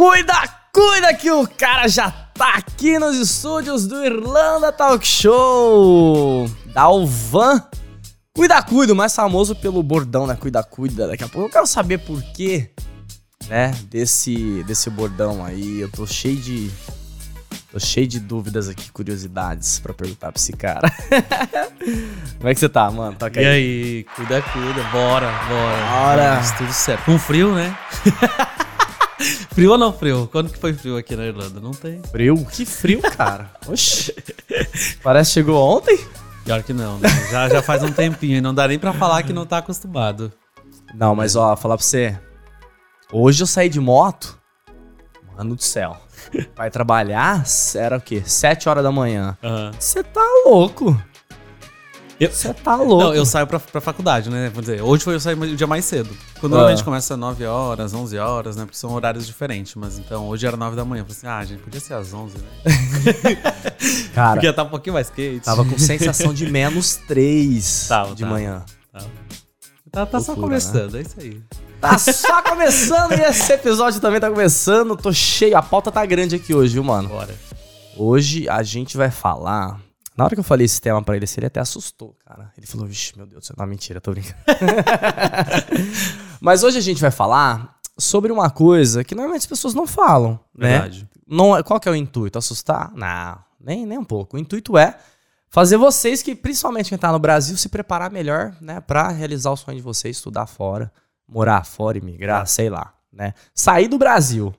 Cuida, cuida que o cara já tá aqui nos estúdios do Irlanda Talk Show. Dalvan. Cuida, cuida, mais famoso pelo bordão, né? Cuida, cuida. Daqui a pouco eu quero saber por quê, né? Desse, desse bordão aí. Eu tô cheio de. Tô cheio de dúvidas aqui, curiosidades pra perguntar pra esse cara. Como é que você tá, mano? Toca E aí, cuida, cuida, bora, bora. Bora. Tudo certo. Com frio, né? frio ou não frio? Quando que foi frio aqui na Irlanda? Não tem. Frio? Que frio, cara. Oxi. Parece que chegou ontem. Pior que não, né? Já, já faz um tempinho e não dá nem pra falar que não tá acostumado. Não, mas ó, falar pra você. Hoje eu saí de moto. Mano do céu. Vai trabalhar? Era o quê? Sete horas da manhã. Você tá louco. Você tá louco. Não, eu saio pra, pra faculdade, né? Vou dizer, hoje foi eu sair o dia mais cedo. Quando Ah. normalmente começa às 9 horas, 11 horas, né? Porque são horários diferentes. Mas então, hoje era 9 da manhã. Eu falei assim, ah, gente, podia ser às 11, né? Cara, Porque ia estar um pouquinho mais quente. tava com sensação de menos três Tava, de tava. manhã. Tá, tá só Loucura, começando, é isso aí. Tá só começando e esse episódio também tá começando. Tô cheio, a pauta tá grande aqui hoje, viu, mano? Bora. Hoje a gente vai falar. Na hora que eu falei esse tema pra ele, ele até assustou, cara. Ele falou, vixe, meu Deus, não, mentira, tô brincando. Mas hoje a gente vai falar sobre uma coisa que normalmente as pessoas não falam, né? Verdade. Não, é- qual que é o intuito? Assustar? Não, nem, nem um pouco. O intuito é fazer vocês, que principalmente quem tá no Brasil, se preparar melhor, né? Pra realizar o sonho de vocês, estudar fora, morar fora, imigrar, sei lá, né? Sair do Brasil.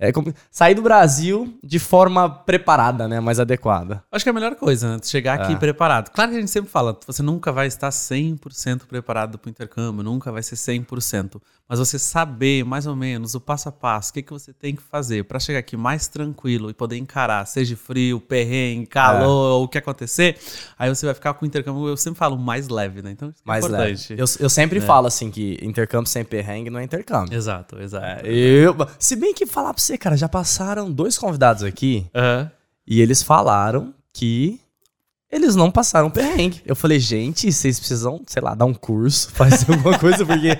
É, como- sair do Brasil de forma preparada, né? Mais adequada. Acho que é a melhor coisa, né? Chegar aqui É. preparado. Claro que a gente sempre fala, você nunca vai estar 100% preparado para o intercâmbio, nunca vai ser 100%. Mas você saber mais ou menos o passo a passo, o que, que você tem que fazer para chegar aqui mais tranquilo e poder encarar, seja frio, perrengue, calor, É. o que acontecer, aí você vai ficar com o intercâmbio, eu sempre falo, mais leve, né? Então, isso é Mais importante. leve. Eu, eu sempre falo assim que intercâmbio sem perrengue não é intercâmbio. Exato, exato. Eu, se bem que falar pra você, cara, já passaram dois convidados aqui Aham. e eles falaram que eles não passaram perrengue. Eu falei, gente, vocês precisam, sei lá, dar um curso, fazer alguma coisa, porque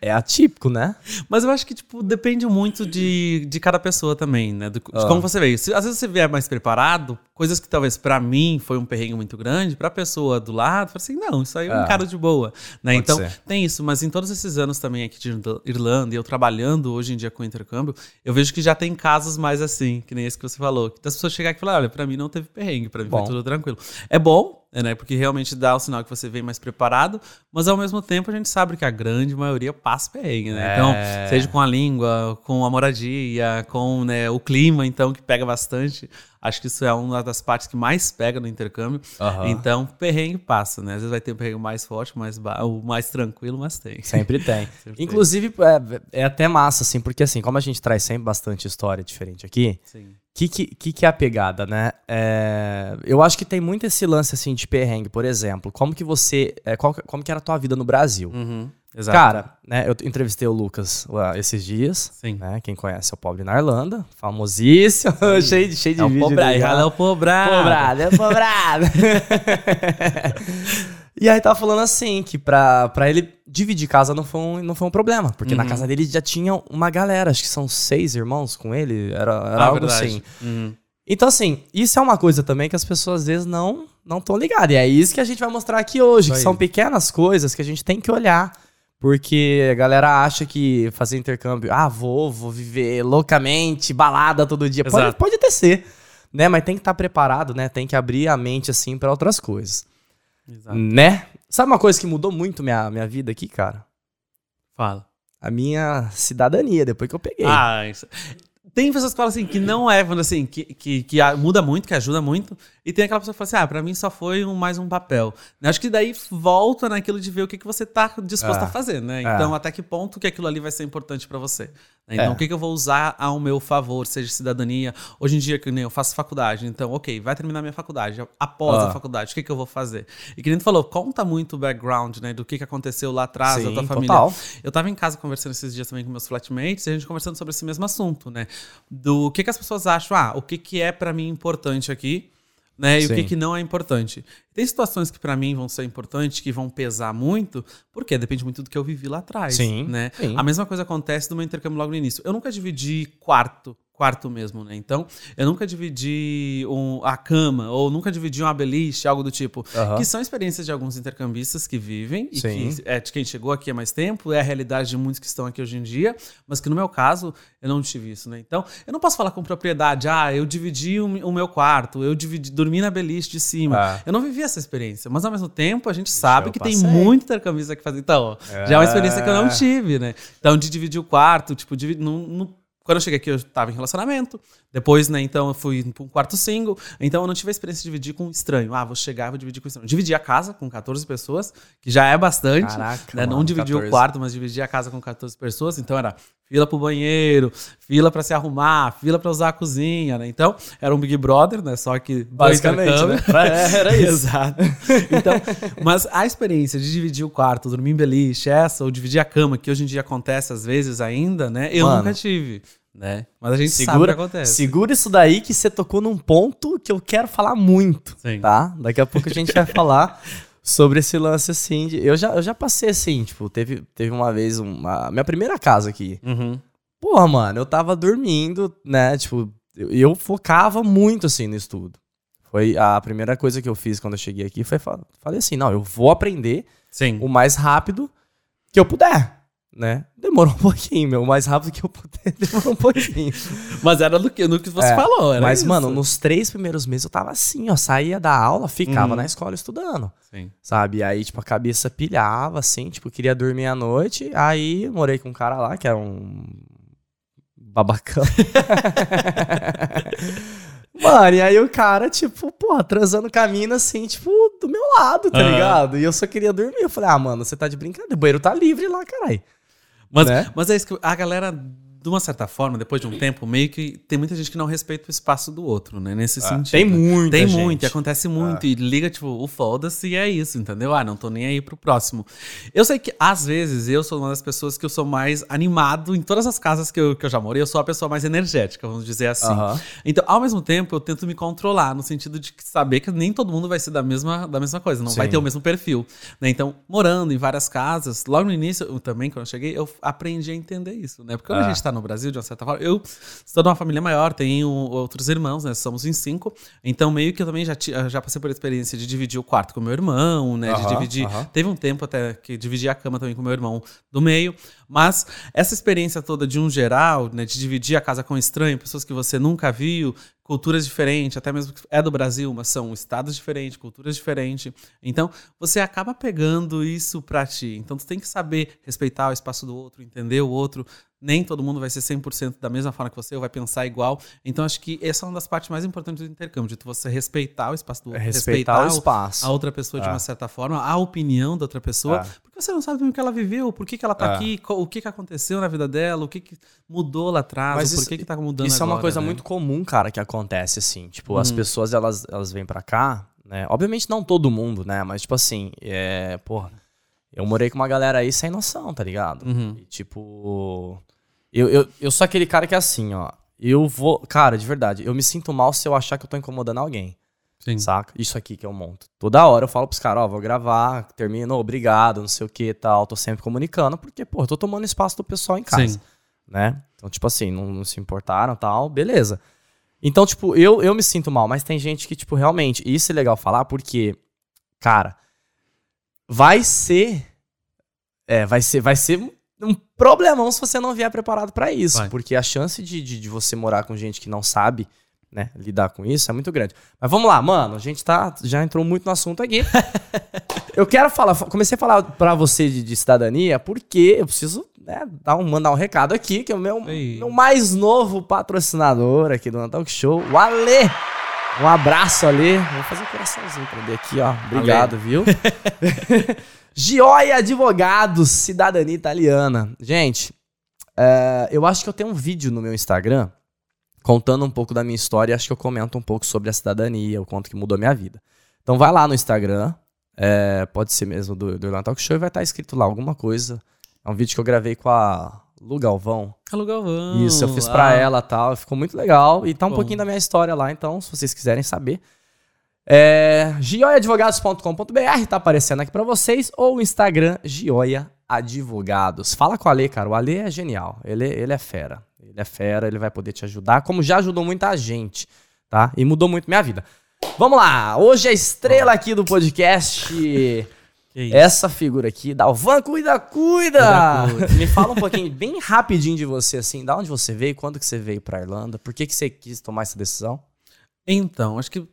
é atípico, né? Mas eu acho que, tipo, depende muito de, de cada pessoa também, né? Do- de Ah. como você veio. Se, às vezes você vier mais preparado, coisas que talvez pra mim foi um perrengue muito grande, pra pessoa do lado, fala assim, não, isso aí é um Ah. cara de boa, né? Pode Então, ser. tem isso, mas em todos esses anos também aqui de Irla- Irlanda, e eu trabalhando hoje em dia com intercâmbio, eu vejo que já tem casos mais assim, que nem esse que você falou, que das pessoas chegar aqui e falar, olha, pra mim não teve perrengue, pra mim Bom. foi tudo tranquilo. É bom, né? Porque realmente dá o sinal que você vem mais preparado, mas ao mesmo tempo a gente sabe que a grande maioria passa perrengue, né? É. Então, seja com a língua, com a moradia, com né, o clima, então, que pega bastante. Acho que isso é uma das partes que mais pega no intercâmbio. Aham. Então, perrengue passa, né? Às vezes vai ter um perrengue mais forte, mais o mais tranquilo, mas tem. Sempre tem. Sempre tem. Inclusive, é, é até massa, assim, porque assim, como a gente traz sempre bastante história diferente aqui, Sim. Que, que, que é a pegada, né? É, eu acho que tem muito esse lance, assim, de perrengue, por exemplo. Como que você... é, qual como que era a tua vida no Brasil? Uhum. Cara, né, eu entrevistei o Lucas uh, esses dias, Sim. né? Quem conhece é o Pobre na Irlanda, famosíssimo, cheio de, cheio de É o vídeo. pobrado, legal. é o pobrado. Pobrado, é pobrado. e aí tava falando assim, que pra, pra ele dividir casa não foi um, não foi um problema, porque na Uhum. casa dele já tinha uma galera, acho que são seis irmãos com ele, era, era Ah, algo verdade. assim. Uhum. Então assim, isso é uma coisa também que as pessoas às vezes não não estão ligadas, e é isso que a gente vai mostrar aqui hoje, são pequenas coisas que a gente tem que olhar. Porque a galera acha que fazer intercâmbio, ah, vou, vou viver loucamente, balada todo dia. Pode, Exato. pode até ser, né? Mas tem que estar preparado, né? Tem que abrir a mente, assim, pra outras coisas. Exato. Né? Sabe uma coisa que mudou muito minha, minha vida aqui, cara? Fala. A minha cidadania, depois que eu peguei. Ah, isso. Tem pessoas que falam assim, que não é, assim, que, que, que muda muito, que ajuda muito. E tem aquela pessoa que fala assim, ah, pra mim só foi um, mais um papel. Eu acho que daí volta naquilo de ver o que, que você tá disposto É. a fazer, né? É. Então, até que ponto que aquilo ali vai ser importante pra você. Né? Então, É. o que, que eu vou usar ao meu favor, seja cidadania. Hoje em dia, que nem eu faço faculdade, então, ok, vai terminar minha faculdade. Após Ah. a faculdade, o que, que eu vou fazer? E que nem tu falou, conta muito o background, né? Do que, que aconteceu lá atrás, da Sim, tua família. total. Eu tava em casa conversando esses dias também com meus flatmates e a gente conversando sobre esse mesmo assunto, né? Do que, que as pessoas acham, ah, o que, que é pra mim importante aqui, né? E Sim. o que, que não é importante. Tem situações que pra mim vão ser importantes, que vão pesar muito, porque depende muito do que eu vivi lá atrás, Sim, né? sim. A mesma coisa acontece no meu intercâmbio logo no início. Eu nunca dividi quarto, quarto mesmo, né? Então, eu nunca dividi um- a cama, ou nunca dividi uma beliche, algo do tipo. Aham. Que são experiências de alguns intercambistas que vivem e Sim. que é de quem chegou aqui há mais tempo, é a realidade de muitos que estão aqui hoje em dia, mas que no meu caso eu não tive isso, né? Então, eu não posso falar com propriedade, ah, eu dividi o, o meu quarto, eu dividi, dormi na beliche de cima. Ah. Eu não vivi essa experiência, mas ao mesmo tempo a gente sabe eu que tem passei. muito intercambista que faz. Então, já é uma experiência que eu não É. tive, né? Então, de dividir o quarto, tipo, dividir, no, no- quando eu cheguei aqui, eu tava em relacionamento. Depois, né, então, eu fui pra um quarto single. Então, eu não tive a experiência de dividir com um estranho. Ah, vou chegar, vou dividir com um estranho. Dividi a casa com 14 pessoas, que já é bastante. Caraca, né? Não mano, dividi 14. o quarto, mas dividi a casa com 14 pessoas. Então, era fila pro banheiro, fila pra se arrumar, fila pra usar a cozinha, né? Então, era um Big Brother, né? Só que Basicamente, né? É, era isso. Exato. Então, mas a experiência de dividir o quarto, dormir em beliche, essa, ou dividir a cama, que hoje em dia acontece às vezes ainda, né? Eu Mano. nunca tive, né? Mas a gente sabe o que Segura, acontece. segura isso daí que você tocou num ponto que eu quero falar muito, Sim. tá? Daqui a pouco a gente vai falar sobre esse lance assim. de- eu, já, eu já passei assim, tipo, teve, teve uma vez uma, minha primeira casa aqui. Uhum. Porra, mano, eu tava dormindo, né? Tipo, eu, eu focava muito assim no estudo. Foi a primeira coisa que eu fiz quando eu cheguei aqui. Foi fa- falei assim: não, eu vou aprender Sim. o mais rápido que eu puder, né? Demorou um pouquinho, meu. O mais rápido que eu puder demorou um pouquinho. Mas era do que, no que você É, falou, era Mas, isso. mano, nos três primeiros meses eu tava assim, ó. Saía da aula, ficava Uhum. na escola estudando, Sim. sabe? Aí, tipo, a cabeça pilhava, assim, tipo, queria dormir à noite. Aí morei com um cara lá, que era um babacão. Mano, e aí o cara, tipo, porra, transando caminho assim, tipo, do meu lado, tá Aham. ligado? E eu só queria dormir. Eu falei, ah, mano, você tá de brincadeira. O banheiro tá livre lá, caralho. Mas, Né? mas é isso que a galera, de uma certa forma, depois de um tempo, meio que tem muita gente que não respeita o espaço do outro, né? Nesse sentido. Tem muita Tem gente. muito, acontece muito. E liga, tipo, o foda-se e é isso, entendeu? Ah, não tô nem aí pro próximo. Eu sei que, às vezes, eu sou uma das pessoas que eu sou mais animado em todas as casas que eu, que eu já morei. Eu sou a pessoa mais energética, vamos dizer assim. Aham. Então, ao mesmo tempo, eu tento me controlar, no sentido de saber que nem todo mundo vai ser da mesma, da mesma coisa, não vai Sim. ter o mesmo perfil. né? Então, morando em várias casas, logo no início, eu também, quando eu cheguei, eu aprendi a entender isso, né? Porque quando Ah. a gente tá no Brasil, de uma certa forma, eu sou de uma família maior, tenho outros irmãos, né? Somos em cinco. Então, meio que eu também já, já passei por experiência de dividir o quarto com meu irmão, né? de dividir. Teve um tempo até que dividi a cama também com meu irmão do meio. Mas essa experiência toda de um geral, né? De dividir a casa com estranho, pessoas que você nunca viu, culturas diferentes, até mesmo que é do Brasil, mas são estados diferentes, culturas diferentes. Então, você acaba pegando isso pra ti. Então, tu tem que saber respeitar o espaço do outro, entender o outro. Nem todo mundo vai ser 100% da mesma forma que você, ou vai pensar igual. Então, acho que essa é uma das partes mais importantes do intercâmbio, de você respeitar o espaço do outro, Respeitar o espaço. a outra pessoa de É. uma certa forma, a opinião da outra pessoa, É. você não sabe o que ela viveu, por que, que ela tá É. aqui, o que, que aconteceu na vida dela, o que, que mudou lá atrás, Mas por isso- que, que tá mudando Isso é uma coisa né? muito comum, cara, que acontece, assim. Tipo, as Uhum. pessoas, elas, elas vêm pra cá, né? Obviamente não todo mundo, né? Mas, tipo assim, é... Porra, eu morei com uma galera aí sem noção, tá ligado? Uhum. E, tipo... Eu, eu, eu sou aquele cara que é assim, ó. Eu vou... Cara, de verdade, eu me sinto mal se eu achar que eu tô incomodando alguém, Sim. saca? Isso aqui que eu monto. Toda hora eu falo pros caras, ó, vou gravar, termino, obrigado, não sei o que tal. Tô sempre comunicando, porque, pô, eu tô tomando espaço do pessoal em casa Sim. né? Então, tipo assim, não, não se importaram e tal, beleza. Então, tipo, eu, eu me sinto mal, mas tem gente que, tipo, realmente, isso é legal falar porque, cara, vai ser. É, vai ser, vai ser um problemão se você não vier preparado pra isso. Vai. Porque a chance de, de, de você morar com gente que não sabe, né, lidar com isso é muito grande. Mas vamos lá, mano, a gente tá, já entrou muito no assunto aqui. eu quero falar, comecei a falar pra você de, de cidadania porque eu preciso né, dar um, mandar um recado aqui, que é o meu, Ei. meu mais novo patrocinador aqui do Natal Show, o Ale. Um abraço, Ale. Vou fazer um coraçãozinho pra ele aqui, ó. Obrigado, viu? Gioia Advogados, cidadania italiana. Gente, é, eu acho que eu tenho um vídeo no meu Instagram contando um pouco da minha história. e Acho que eu comento um pouco sobre a cidadania, o quanto que mudou a minha vida. Então vai lá no Instagram, é, pode ser mesmo do, do Irlanda Talk Show, e vai estar escrito lá alguma coisa. É um vídeo que eu gravei com a Lu Galvão. Alô, Galvão. Isso, eu fiz pra Ah, ela tal, ficou muito legal. E tá um Bom. pouquinho da minha história lá, então, se vocês quiserem saber. É, gioiadvogados.com.br tá aparecendo aqui pra vocês, ou o Instagram Gioia Advogados. Fala com o Ale, cara. O Ale é genial. Ele, ele é fera. Ele é fera, ele vai poder te ajudar, como já ajudou muita gente, tá? E mudou muito minha vida. Vamos lá, hoje a estrela aqui do podcast. Essa figura aqui, Dalvan, cuida, cuida! Me fala um pouquinho, bem rapidinho de você, assim, da onde você veio, quando que você veio pra Irlanda, por que, que você quis tomar essa decisão? Então, acho que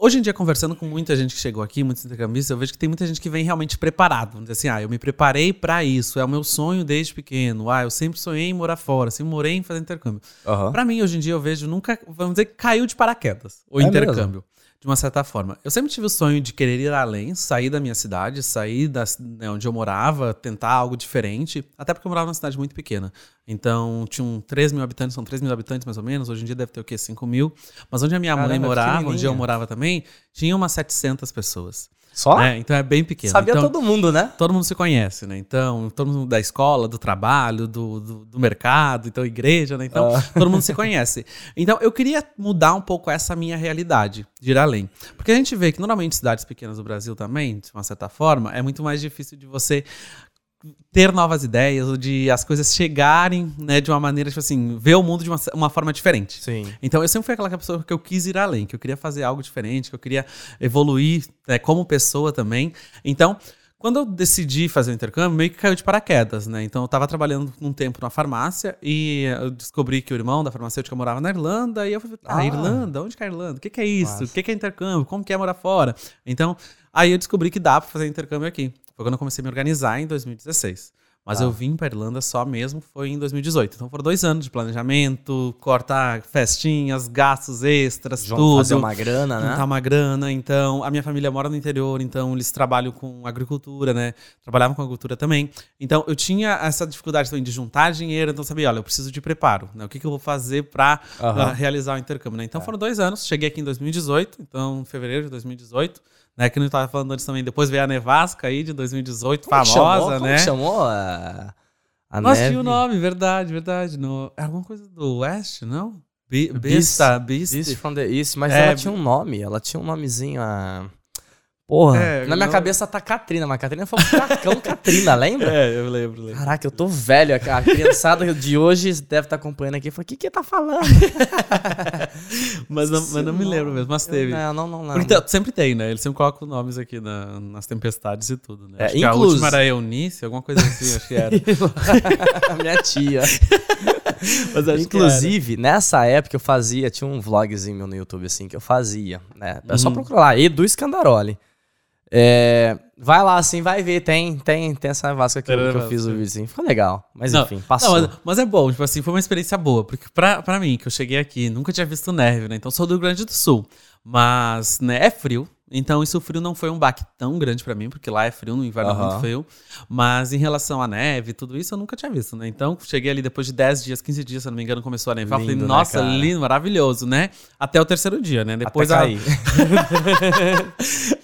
Hoje em dia, conversando com muita gente que chegou aqui, muitos intercambistas, eu vejo que tem muita gente que vem realmente preparado. Vamos dizer assim, ah, eu me preparei para isso, é o meu sonho desde pequeno. Ah, eu sempre sonhei em morar fora, sempre morei em fazer intercâmbio. Uhum. Para mim, hoje em dia, eu vejo nunca, vamos dizer, caiu de paraquedas o é intercâmbio. Mesmo? De uma certa forma. Eu sempre tive o sonho de querer ir além, sair da minha cidade, sair da, né, onde eu morava, tentar algo diferente, até porque eu morava numa cidade muito pequena. Então, tinham 3 mil habitantes, são 3 mil habitantes mais ou menos, hoje em dia deve ter o quê? 5 mil. Mas onde a minha Caramba, mãe morava, onde eu morava também, tinha umas 700 pessoas. Só? É, então é bem pequeno. Sabia então, todo mundo, né? Todo mundo se conhece, né? Então, todo mundo da escola, do trabalho, do, do, do mercado, então igreja, né? Então, ah. todo mundo se conhece. Então, eu queria mudar um pouco essa minha realidade, de ir além. Porque a gente vê que normalmente cidades pequenas do Brasil também, de uma certa forma, é muito mais difícil de você ter novas ideias, ou de as coisas chegarem, né, de uma maneira, tipo assim, ver o mundo de uma, uma forma diferente. Sim. Então eu sempre fui aquela pessoa que eu quis ir além, que eu queria fazer algo diferente, que eu queria evoluir né, como pessoa também. Então, quando eu decidi fazer o intercâmbio, meio que caiu de paraquedas, né? Então eu estava trabalhando um tempo na farmácia e eu descobri que o irmão da farmacêutica morava na Irlanda e eu falei, ah, ah Irlanda? Onde que é a Irlanda? O que, que é isso? O que, que é intercâmbio? Como que é morar fora? Então, aí eu descobri que dá para fazer intercâmbio aqui. Foi quando eu comecei a me organizar em 2016. Mas ah. eu vim para Irlanda só mesmo foi em 2018. Então foram dois anos de planejamento, cortar festinhas, gastos extras, João tudo. Fazer uma grana, né? Juntar uma grana. Então, a minha família mora no interior, então eles trabalham com agricultura, né? Trabalhavam com agricultura também. Então, eu tinha essa dificuldade também de juntar dinheiro. Então, sabia, olha, eu preciso de preparo, né? O que, que eu vou fazer para uhum. realizar o intercâmbio, né? Então, é. foram dois anos. Cheguei aqui em 2018, então, em fevereiro de 2018 né? Que a gente tava falando antes também. Depois veio a Nevasca aí de 2018, como famosa, chamou? né? Como chamou a, a Nossa, neve? tinha o nome, verdade, verdade. No, é alguma coisa do Oeste, não? Bista, Beast, Beast. from the East, mas é, ela tinha um nome, ela tinha um nomezinho. A... Porra, é, na minha não... cabeça tá Katrina, mas Katrina foi um furacão Katrina, lembra? É, eu lembro, lembro. Caraca, eu tô velho. A criançada de hoje deve estar tá acompanhando aqui falou: o que que tá falando? mas, não, mas não me lembro mesmo, mas teve. Eu, não, não, não lembro. Então, sempre tem, né? Eles sempre colocam nomes aqui na, nas tempestades e tudo, né? É, acho que a última era Eunice, alguma coisa assim, acho que era. minha tia. Inclusive, nessa época eu fazia, tinha um vlogzinho meu no YouTube assim que eu fazia, né? É só uhum. procurar lá, Edu Scandaroli. É, vai lá, assim, vai ver. Tem, tem, tem essa vasca que, eu, que eu fiz o vídeo, assim. Ficou legal. Mas não, enfim, passou. Não, mas, mas, é bom, tipo assim, foi uma experiência boa. Porque pra, pra mim, que eu cheguei aqui, nunca tinha visto neve, né? Então sou do Rio Grande do Sul. Mas, né, é frio. Então, isso frio não foi um baque tão grande para mim, porque lá é frio, no inverno uhum. é muito frio. Mas em relação à neve, tudo isso eu nunca tinha visto, né? Então, cheguei ali depois de 10 dias, 15 dias, se não me engano, começou a nevar. Lindo, falei, né, nossa, né, lindo, maravilhoso, né? Até o terceiro dia, né? Depois Até cair.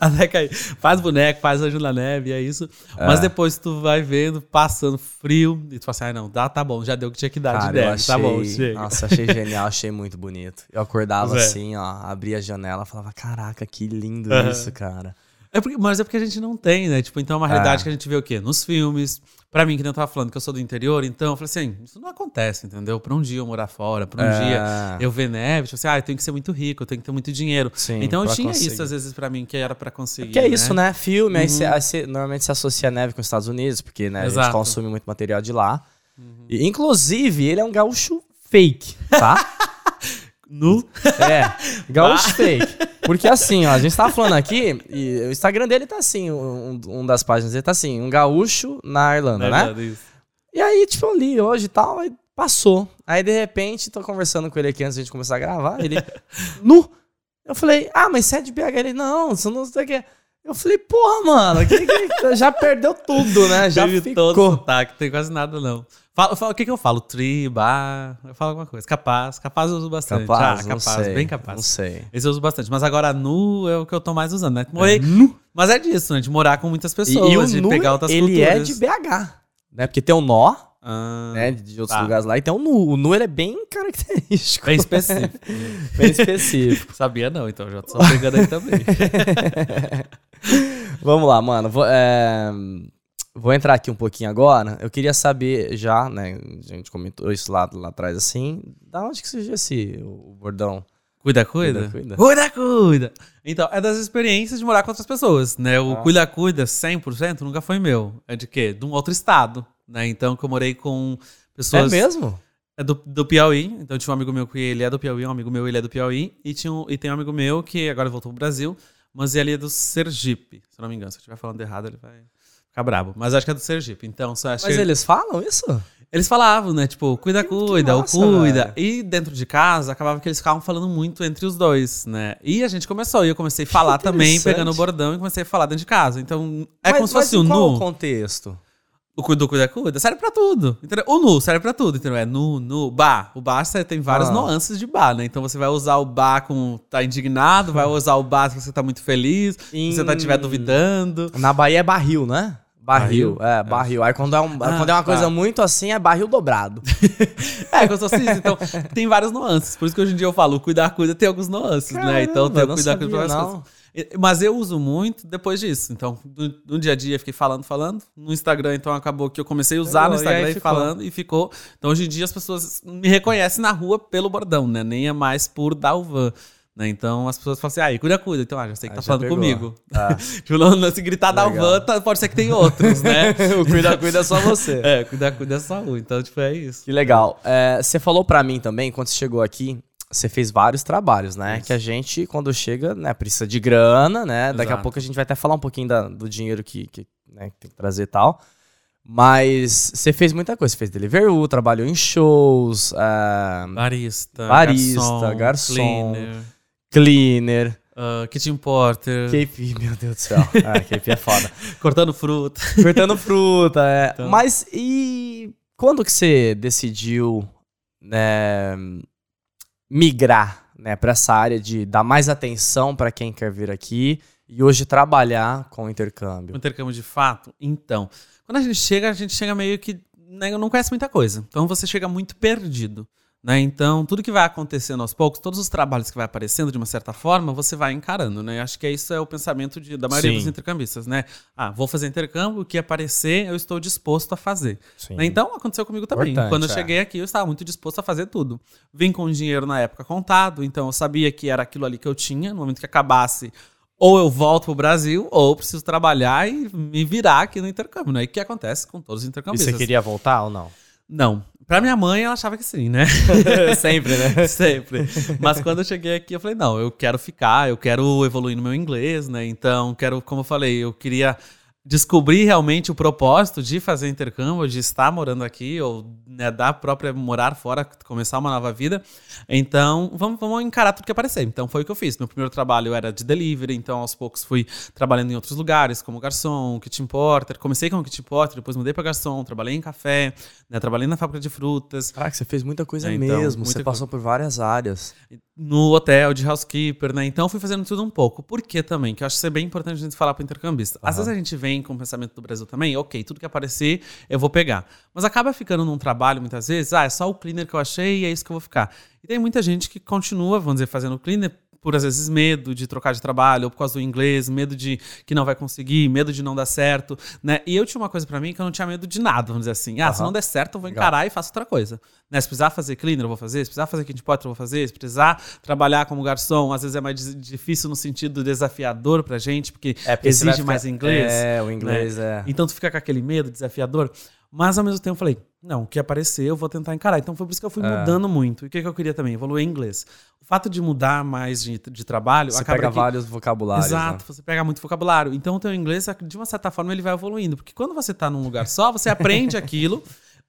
A... Até cair. Faz boneco, faz anjo na neve, é isso. É. Mas depois tu vai vendo, passando frio, e tu fala assim, ah, não, dá, tá bom, já deu o que tinha que dar Cara, de neve, achei... tá bom, chega. Nossa, achei genial, achei muito bonito. Eu acordava é. assim, ó, abria a janela, falava, caraca, que lindo uhum. isso, cara. É porque, mas é porque a gente não tem, né? Tipo, então é uma realidade é. que a gente vê o quê? Nos filmes. Pra mim, que eu tava falando que eu sou do interior, então eu falei assim, isso não acontece, entendeu? Pra um dia eu morar fora, pra um é. dia eu ver neve, tipo assim, ah, eu tenho que ser muito rico, eu tenho que ter muito dinheiro. Sim, então eu tinha conseguir. isso às vezes pra mim, que era pra conseguir. Que é isso, né? Filme, uhum. aí, você, aí você, normalmente se associa a neve com os Estados Unidos, porque né, a gente consome muito material de lá. Uhum. E, inclusive, ele é um gaúcho fake, tá? nu? É, gaúcho fake. Porque assim, ó, a gente tava falando aqui, e o Instagram dele tá assim, um, um das páginas dele tá assim, um gaúcho na Irlanda, né? Verdade, isso. E aí, tipo, eu li hoje e tal, aí passou. Aí, de repente, tô conversando com ele aqui antes de a gente começar a gravar, ele, nu! Eu falei, ah, mas você é de BH? Ele, não, você não sei o que. Eu falei, porra, mano, que, que, já perdeu tudo, né? Já Teve ficou. todo sotaque, tem quase nada, não. Fala, fala, o que, que eu falo? Tri, bar, eu falo alguma coisa. Capaz, capaz eu uso bastante. Capaz, ah, capaz, sei, bem capaz. Não sei. Esse eu uso bastante. Mas agora nu é o que eu tô mais usando, né? Morei, é, nu. Mas é disso, né? De morar com muitas pessoas, e, e o de nu, pegar outras ele culturas. Ele é de BH, né? Porque tem o nó, ah, né? De outros tá. lugares lá. E tem o nu. O nu ele é bem característico. Bem específico. bem específico. Sabia não, então já tô pegando aí também. Vamos lá, mano. Vou, é... Vou entrar aqui um pouquinho agora. Eu queria saber já, né? A gente comentou isso lá, lá atrás assim. Da onde que surgiu esse o bordão? Cuida, cuida? Cuida, cuida. Cuida, cuida. Então, é das experiências de morar com outras pessoas, né? O ah. cuida, cuida 100% nunca foi meu. É de quê? De um outro estado, né? Então, que eu morei com pessoas... É mesmo? É do, do Piauí. Então, tinha um amigo meu que ele é do Piauí, um amigo meu ele é do Piauí. E, tinha um, e tem um amigo meu que agora voltou pro Brasil, mas ele é do Sergipe, se não me engano. Se eu estiver falando errado, ele vai ficar brabo. Mas acho que é do Sergipe. Então, só Mas eles falam isso? Eles falavam, né? Tipo, cuida, cuida, o cuida. Velho. E dentro de casa, acabava que eles ficavam falando muito entre os dois, né? E a gente começou, e eu comecei a falar também, pegando o bordão e comecei a falar dentro de casa. Então, é mas, como se fosse o nu. o contexto? O cuida, cuida, cuida, serve pra tudo. Entendeu? O nu serve pra tudo, entendeu? É nu, nu, ba. O ba tem várias ah. nuances de ba, né? Então você vai usar o ba com tá indignado, vai usar o ba se você tá muito feliz, se você tá estiver duvidando. Na Bahia é barril, né? Barril, barril, é, barril. Aí quando é, um, ah, quando é uma tá. coisa muito assim, é barril dobrado. é, como se. Então, tem várias nuances. Por isso que hoje em dia eu falo, cuidar, cuida, tem algumas nuances, Caramba, né? Então, tem cuidar, cuida, não. Mas eu uso muito depois disso. Então, no, no, dia a dia, fiquei falando, falando. No Instagram, então, acabou que eu comecei a usar no Instagram e, e falando e ficou. Então, hoje em dia, as pessoas me reconhecem na rua pelo bordão, né? Nem é mais por dar o van. Né? Então as pessoas falam assim, ah, cuida, cuida. Então, ah, já sei que tá falando pegou. comigo. Ah. tipo, se gritar da van, tá, pode ser que tem outros, né? o cuida, cuida é só você. É, cuida, cuida é só um. Então, tipo, é isso. Que legal. É, você falou para mim também, quando você chegou aqui, você fez vários trabalhos, né? Isso. Que a gente, quando chega, né, precisa de grana, né? Exato. Daqui a pouco a gente vai até falar um pouquinho da, do dinheiro que, que né, tem que trazer e tal. Mas você fez muita coisa. Você fez Deliveroo, trabalhou em shows. Uh, barista. Barista, garçom. garçom cleaner. Uh, Kitchen Porter. KP, meu Deus do céu. Ah, KP é foda. Cortando fruta. Cortando fruta, é. Então. Mas e quando que você decidiu né, migrar né, para essa área de dar mais atenção para quem quer vir aqui e hoje trabalhar com intercâmbio? O intercâmbio de fato? Então, quando a gente chega, a gente chega meio que né, não conhece muita coisa. Então você chega muito perdido. Né? Então, tudo que vai acontecendo aos poucos, todos os trabalhos que vai aparecendo de uma certa forma, você vai encarando, né? Acho que isso é o pensamento de, da maioria Sim. dos intercambistas, né? Ah, vou fazer intercâmbio, o que aparecer, eu estou disposto a fazer. Né? Então, aconteceu comigo também. Importante, Quando eu é. cheguei aqui, eu estava muito disposto a fazer tudo. Vim com dinheiro na época contado, então eu sabia que era aquilo ali que eu tinha, no momento que acabasse, ou eu volto pro Brasil, ou preciso trabalhar e me virar aqui no intercâmbio, né? E o que acontece com todos os intercambistas. E você queria voltar ou não? Não. Pra minha mãe, ela achava que sim, né? Sempre, né? Sempre. Mas quando eu cheguei aqui, eu falei, não, eu quero ficar, eu quero evoluir no meu inglês, né? Então, quero, como eu falei, eu queria descobrir realmente o propósito de fazer intercâmbio, de estar morando aqui, ou né, da própria morar fora, começar uma nova vida. Então, vamos, vamos encarar tudo que aparecer. Então, foi o que eu fiz. Meu primeiro trabalho era de delivery, então aos poucos fui trabalhando em outros lugares, como garçom, kitchen porter. Comecei como kitchen porter, depois mudei para garçom, trabalhei em café, né, trabalhei na fábrica de frutas. Que você fez muita coisa é, então, mesmo, muita você passou por várias áreas. No hotel de housekeeper, né? Então, fui fazendo tudo um pouco. Por que também? Que eu acho que isso é bem importante a gente falar para o intercambista. Às vezes a gente vem com o pensamento do Brasil também, ok, tudo que aparecer eu vou pegar. Mas acaba ficando num trabalho muitas vezes, ah, é só o cleaner que eu achei e é isso que eu vou ficar. E tem muita gente que continua, vamos dizer, fazendo cleaner por às vezes medo de trocar de trabalho, ou por causa do inglês, medo de que não vai conseguir, medo de não dar certo, né? E eu tinha uma coisa para mim que eu não tinha medo de nada, vamos dizer assim. Ah, uhum. se não der certo, eu vou encarar Legal. e faço outra coisa. Né? Se precisar fazer cleaner, eu vou fazer. Se precisar fazer kitchen pot, eu vou fazer. Se precisar trabalhar como garçom, às vezes é mais difícil no sentido desafiador pra gente, porque, é, porque exige ficar... mais inglês. É, o inglês né? é. Então tu fica com aquele medo desafiador. Mas ao mesmo tempo eu falei, não, o que aparecer eu vou tentar encarar. Então foi por isso que eu fui é. mudando muito. E o que, que eu queria também? Evoluir inglês. O fato de mudar mais de, de trabalho. Você pega que... vários vocabulários. Exato, né? você pega muito vocabulário. Então o teu inglês, de uma certa forma, ele vai evoluindo. Porque quando você está num lugar só, você aprende aquilo.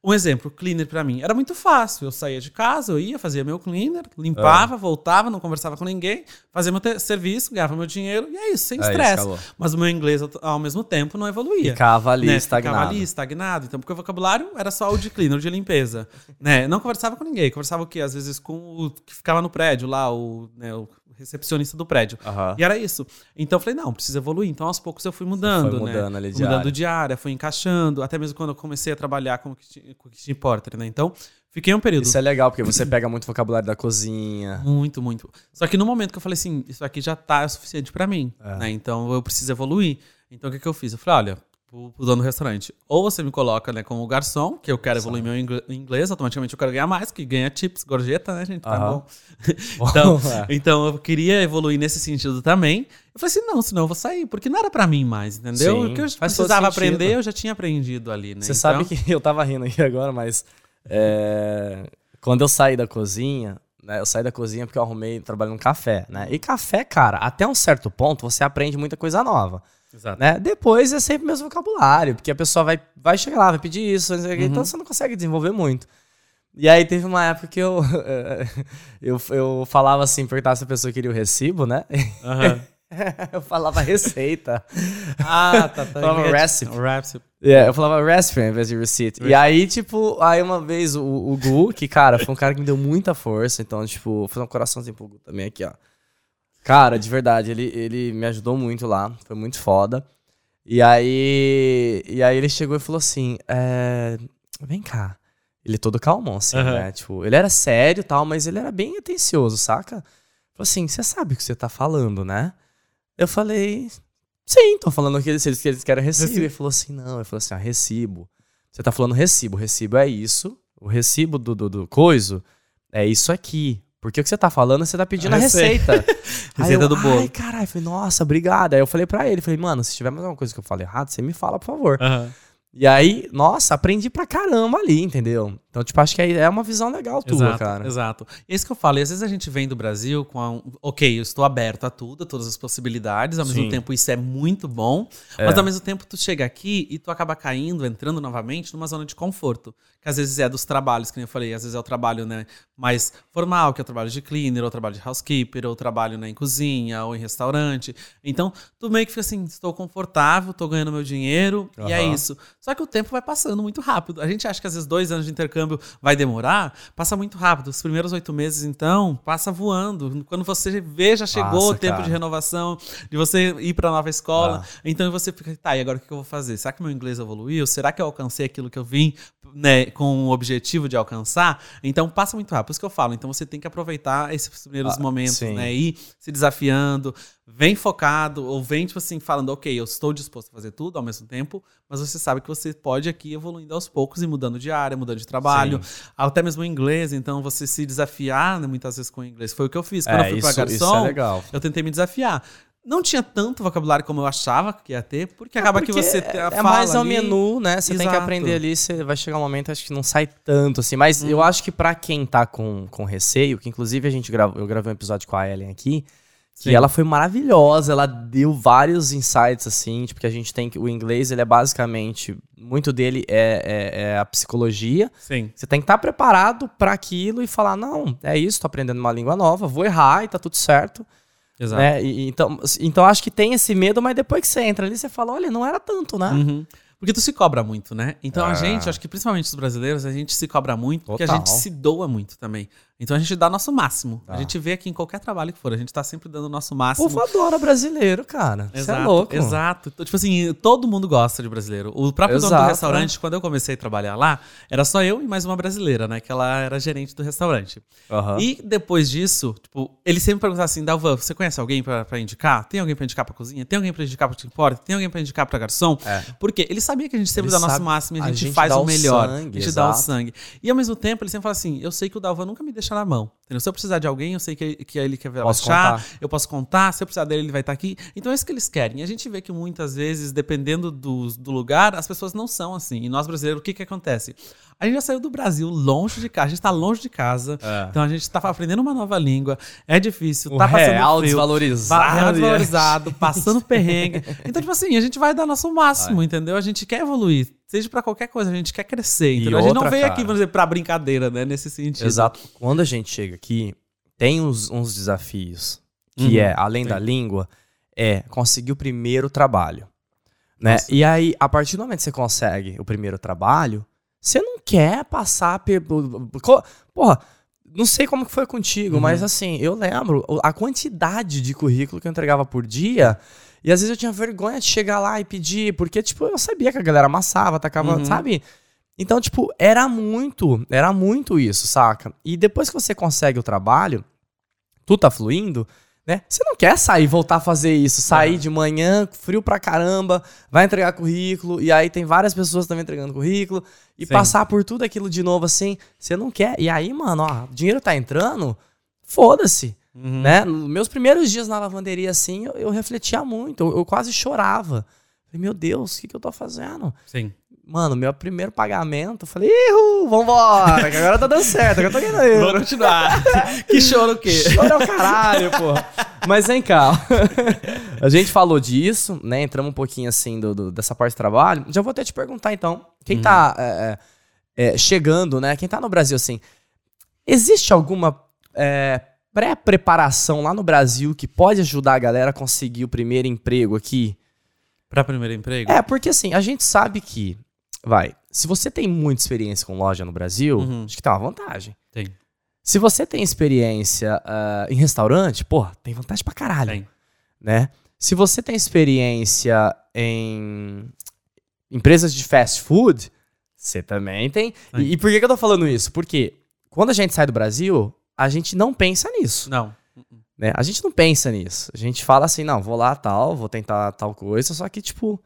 Um exemplo, cleaner para mim. Era muito fácil. Eu saía de casa, eu ia, fazia meu cleaner, limpava, é. voltava, não conversava com ninguém, fazia meu serviço, ganhava meu dinheiro e é isso, sem é estresse. Mas o meu inglês, ao mesmo tempo, não evoluía. Ficava ali né? estagnado. Ficava ali estagnado. Então, porque o vocabulário era só o de cleaner, de limpeza. né? Não conversava com ninguém. Conversava o quê? Às vezes com o que ficava no prédio lá, o, né, o recepcionista do prédio. Aham. E era isso. Então eu falei, não, preciso evoluir. Então aos poucos eu fui mudando, foi mudando né? ali de mudando área. de área, fui encaixando, até mesmo quando eu comecei a trabalhar como kitchen, porter, né? Então, fiquei um período Isso é legal, porque você pega muito vocabulário da cozinha. muito, muito. Só que no momento que eu falei assim, isso aqui já tá o suficiente pra mim, É. né? Então eu preciso evoluir. Então o que, que eu fiz? Eu falei, olha, pro, pro dono do restaurante, ou você me coloca, né, como garçom, que eu quero evoluir meu ingl- inglês, automaticamente eu quero ganhar mais, que ganha chips, gorjeta, né, gente? Tá Aham. bom. Então, então eu queria evoluir nesse sentido também. Eu falei assim, não, senão eu vou sair, porque não era pra mim mais, entendeu? Sim, o que eu precisava aprender, eu já tinha aprendido ali, né? Você Então, sabe que eu tava rindo aqui agora, mas é, quando eu saí da cozinha, né? Eu saí da cozinha porque eu arrumei trabalho num café, né? E café, cara, até um certo ponto você aprende muita coisa nova. Exato. Né? Depois é sempre o mesmo vocabulário, porque a pessoa vai, vai chegar lá, vai pedir isso, não sei o quê, Uhum. então você não consegue desenvolver muito. E aí teve uma época que eu, eu, eu falava assim, perguntava se a pessoa queria o recibo, né? Aham. eu falava receita. Ah, tá, tá. Falava recipe. Recipe. É, eu falava recipe ao invés de receipt. E aí, tipo, aí uma vez o, o Gu, que, cara, foi um cara que me deu muita força. Então, tipo, vou fazer um coraçãozinho pro Gu também aqui, ó. Cara, de verdade, ele, ele me ajudou muito lá. Foi muito foda. E aí, e aí ele chegou e falou assim: é, Vem cá. Ele todo calmão, assim, Aham. né? Tipo, ele era sério e tal, mas ele era bem atencioso, saca? Falou assim: Você sabe o que você tá falando, né? Eu falei: Sim, tô falando que eles, que eles querem recibo. Recibo. Ele falou assim: Não, ele falou assim: ah, recibo. Você tá falando recibo. Recibo é isso. O recibo do, do, do coiso é isso aqui. Porque o que você tá falando, você tá pedindo a A receita. receita. Eu, do bolo. Ai, caralho. Falei, nossa, obrigado. Aí eu falei pra ele, falei, mano, se tiver mais alguma coisa que eu falei errado, você me fala, por favor. Aham. E aí, nossa, aprendi pra caramba ali, entendeu? Então, tipo, acho que é uma visão legal tua, exato, cara. Exato. E é isso que eu falo. E às vezes a gente vem do Brasil com a, um- ok, eu estou aberto a tudo, a todas as possibilidades. Ao mesmo Sim. tempo, isso é muito bom. É. Mas ao mesmo tempo, tu chega aqui e tu acaba caindo, entrando novamente numa zona de conforto. Que às vezes é dos trabalhos, que nem eu falei, às vezes é o trabalho né, mais formal, que é o trabalho de cleaner, ou o trabalho de housekeeper, ou o trabalho né, em cozinha, ou em restaurante. Então, tu meio que fica assim, estou confortável, estou ganhando meu dinheiro, e é isso. Só que o tempo vai passando muito rápido. A gente acha que às vezes dois anos de intercâmbio vai demorar, passa muito rápido. Os primeiros oito meses, então, passa voando. Quando você vê, já chegou Passa, o tempo cara. de renovação, de você ir para nova escola. Ah. Então você fica, tá, e agora o que eu vou fazer? Será que meu inglês evoluiu? Será que eu alcancei aquilo que eu vim né, com o objetivo de alcançar? Então passa muito rápido. Por isso que eu falo. Então você tem que aproveitar esses primeiros Ah, momentos, sim. né? Ir se desafiando, vem focado, ou vem, tipo assim, falando, ok, eu estou disposto a fazer tudo ao mesmo tempo, mas você sabe que você pode aqui evoluindo aos poucos e mudando de área, mudando de trabalho, até mesmo o inglês, então você se desafiar, né, muitas vezes com o inglês. Foi o que eu fiz. Quando É, eu fui isso, pra isso garçom, é legal. eu tentei me desafiar. Não tinha tanto vocabulário como eu achava que ia ter, porque acaba que Porque você é, é mais ao ali- menu, né? Você tem que Exato. aprender ali, você vai chegar um momento, acho que não sai tanto assim. Mas Uhum. eu acho que pra quem tá com, com receio, que inclusive a gente gravou, eu gravei um episódio com a Ellen aqui, Sim. ela foi maravilhosa, ela deu vários insights, assim, tipo, que a gente tem que. O inglês, ele é basicamente. Muito dele é, é- é a psicologia. Sim. Você tem que estar preparado pra aquilo e falar: não, é isso, tô aprendendo uma língua nova, vou errar e tá tudo certo. Exato. Né? E- e então, então acho que tem esse medo, mas depois que você entra ali, você fala: olha, não era tanto, né? Uhum. Porque tu se cobra muito, né? Então a Ah. gente, acho que principalmente os brasileiros, a gente se cobra muito porque a Total. gente se doa muito também. Então a gente dá nosso máximo. A Tá. gente vê aqui em qualquer trabalho que for, a gente tá sempre dando o nosso O máximo. povo adora brasileiro, cara. Você Exato, é louco. exato. Então, tipo assim, todo mundo gosta de brasileiro. O próprio dono do Exato, restaurante, quando eu comecei a trabalhar lá, era só eu e mais uma brasileira, né? Que ela era gerente do restaurante. Aham. E depois disso, tipo, ele sempre perguntava assim, Dalvan, você conhece alguém pra, pra indicar? Tem alguém pra indicar pra cozinha? Tem alguém pra indicar pra importa? Tem alguém pra indicar pra garçom? É. Porque ele sabia que a gente sempre Ele dá nosso máximo e a a gente, gente faz o o melhor. sangue, a gente dá o exato. sangue. E ao mesmo tempo, ele sempre fala assim, eu sei que o Dalvan nunca me deixa na mão. Entendeu? Se eu precisar de alguém, eu sei que, que ele quer Posso achar, contar. eu posso contar, se eu precisar dele, ele vai estar aqui. Então é isso que eles querem. E a gente vê que muitas vezes, dependendo do, do lugar, as pessoas não são assim. E nós brasileiros, o que que acontece? A gente já saiu do Brasil, longe de casa, a gente tá longe de casa. É. Então a gente tá aprendendo uma nova língua, é difícil, O tá passando real frio, desvalorizado. va- real desvalorizado, passando perrengue. Então, tipo assim, a gente vai dar nosso máximo, entendeu? A gente quer evoluir, seja pra qualquer coisa, a gente quer crescer, entendeu? a gente não veio cara. aqui, vamos dizer, pra brincadeira, né? Nesse sentido. Exato. Quando a gente chega aqui, tem uns, uns desafios. Que Uhum, é, além tem. da língua, é conseguir o primeiro trabalho. Né? Nossa. E aí, a partir do momento que você consegue o primeiro trabalho, você não quer passar. pe- co- Porra, não sei como que foi contigo, Uhum. mas assim, eu lembro a quantidade de currículo que eu entregava por dia. E às vezes eu tinha vergonha de chegar lá e pedir, porque, tipo, eu sabia que a galera amassava, tacava, Uhum. sabe? Então, tipo, era muito, era muito isso, saca? E depois que você consegue o trabalho, tu tá fluindo, né? Você não quer sair e voltar a fazer isso, sair É. de manhã, frio pra caramba, vai entregar currículo, e aí tem várias pessoas também entregando currículo, e Sim. passar por tudo aquilo de novo assim, você não quer. E aí, mano, ó, o dinheiro tá entrando, foda-se, Uhum. né? Nos meus primeiros dias na lavanderia, assim, eu, eu refletia muito, eu, eu quase chorava. Falei, meu Deus, o que, que eu tô fazendo? Sim. Mano, meu primeiro pagamento, eu falei, Ihu, vambora, que agora tá dando certo, agora eu tô ganhando euro. Vamos continuar. que choro o quê? Chora é o caralho, porra. Mas vem cá. A gente falou disso, né? Entramos um pouquinho assim do, do- dessa parte de trabalho. Já vou até te perguntar, então. Quem tá é, é, é, chegando, né? Quem tá no Brasil, assim. Existe alguma é, pré-preparação lá no Brasil que pode ajudar a galera a conseguir o primeiro emprego aqui? Pra primeiro emprego? É, porque assim, a gente sabe que. Vai. Se você tem muita experiência com loja no Brasil, Uhum. acho que tem uma vantagem. Tem. Se você tem experiência ah, em restaurante, porra, tem vantagem pra caralho, Tem. né? Se você tem experiência em empresas de fast food, você também tem. Tem. E, e por que, que eu tô falando isso? Porque quando a gente sai do Brasil, a gente não pensa nisso, Não. né? A gente não pensa nisso. A gente fala assim, não, vou lá tal, vou tentar tal coisa, só que, tipo,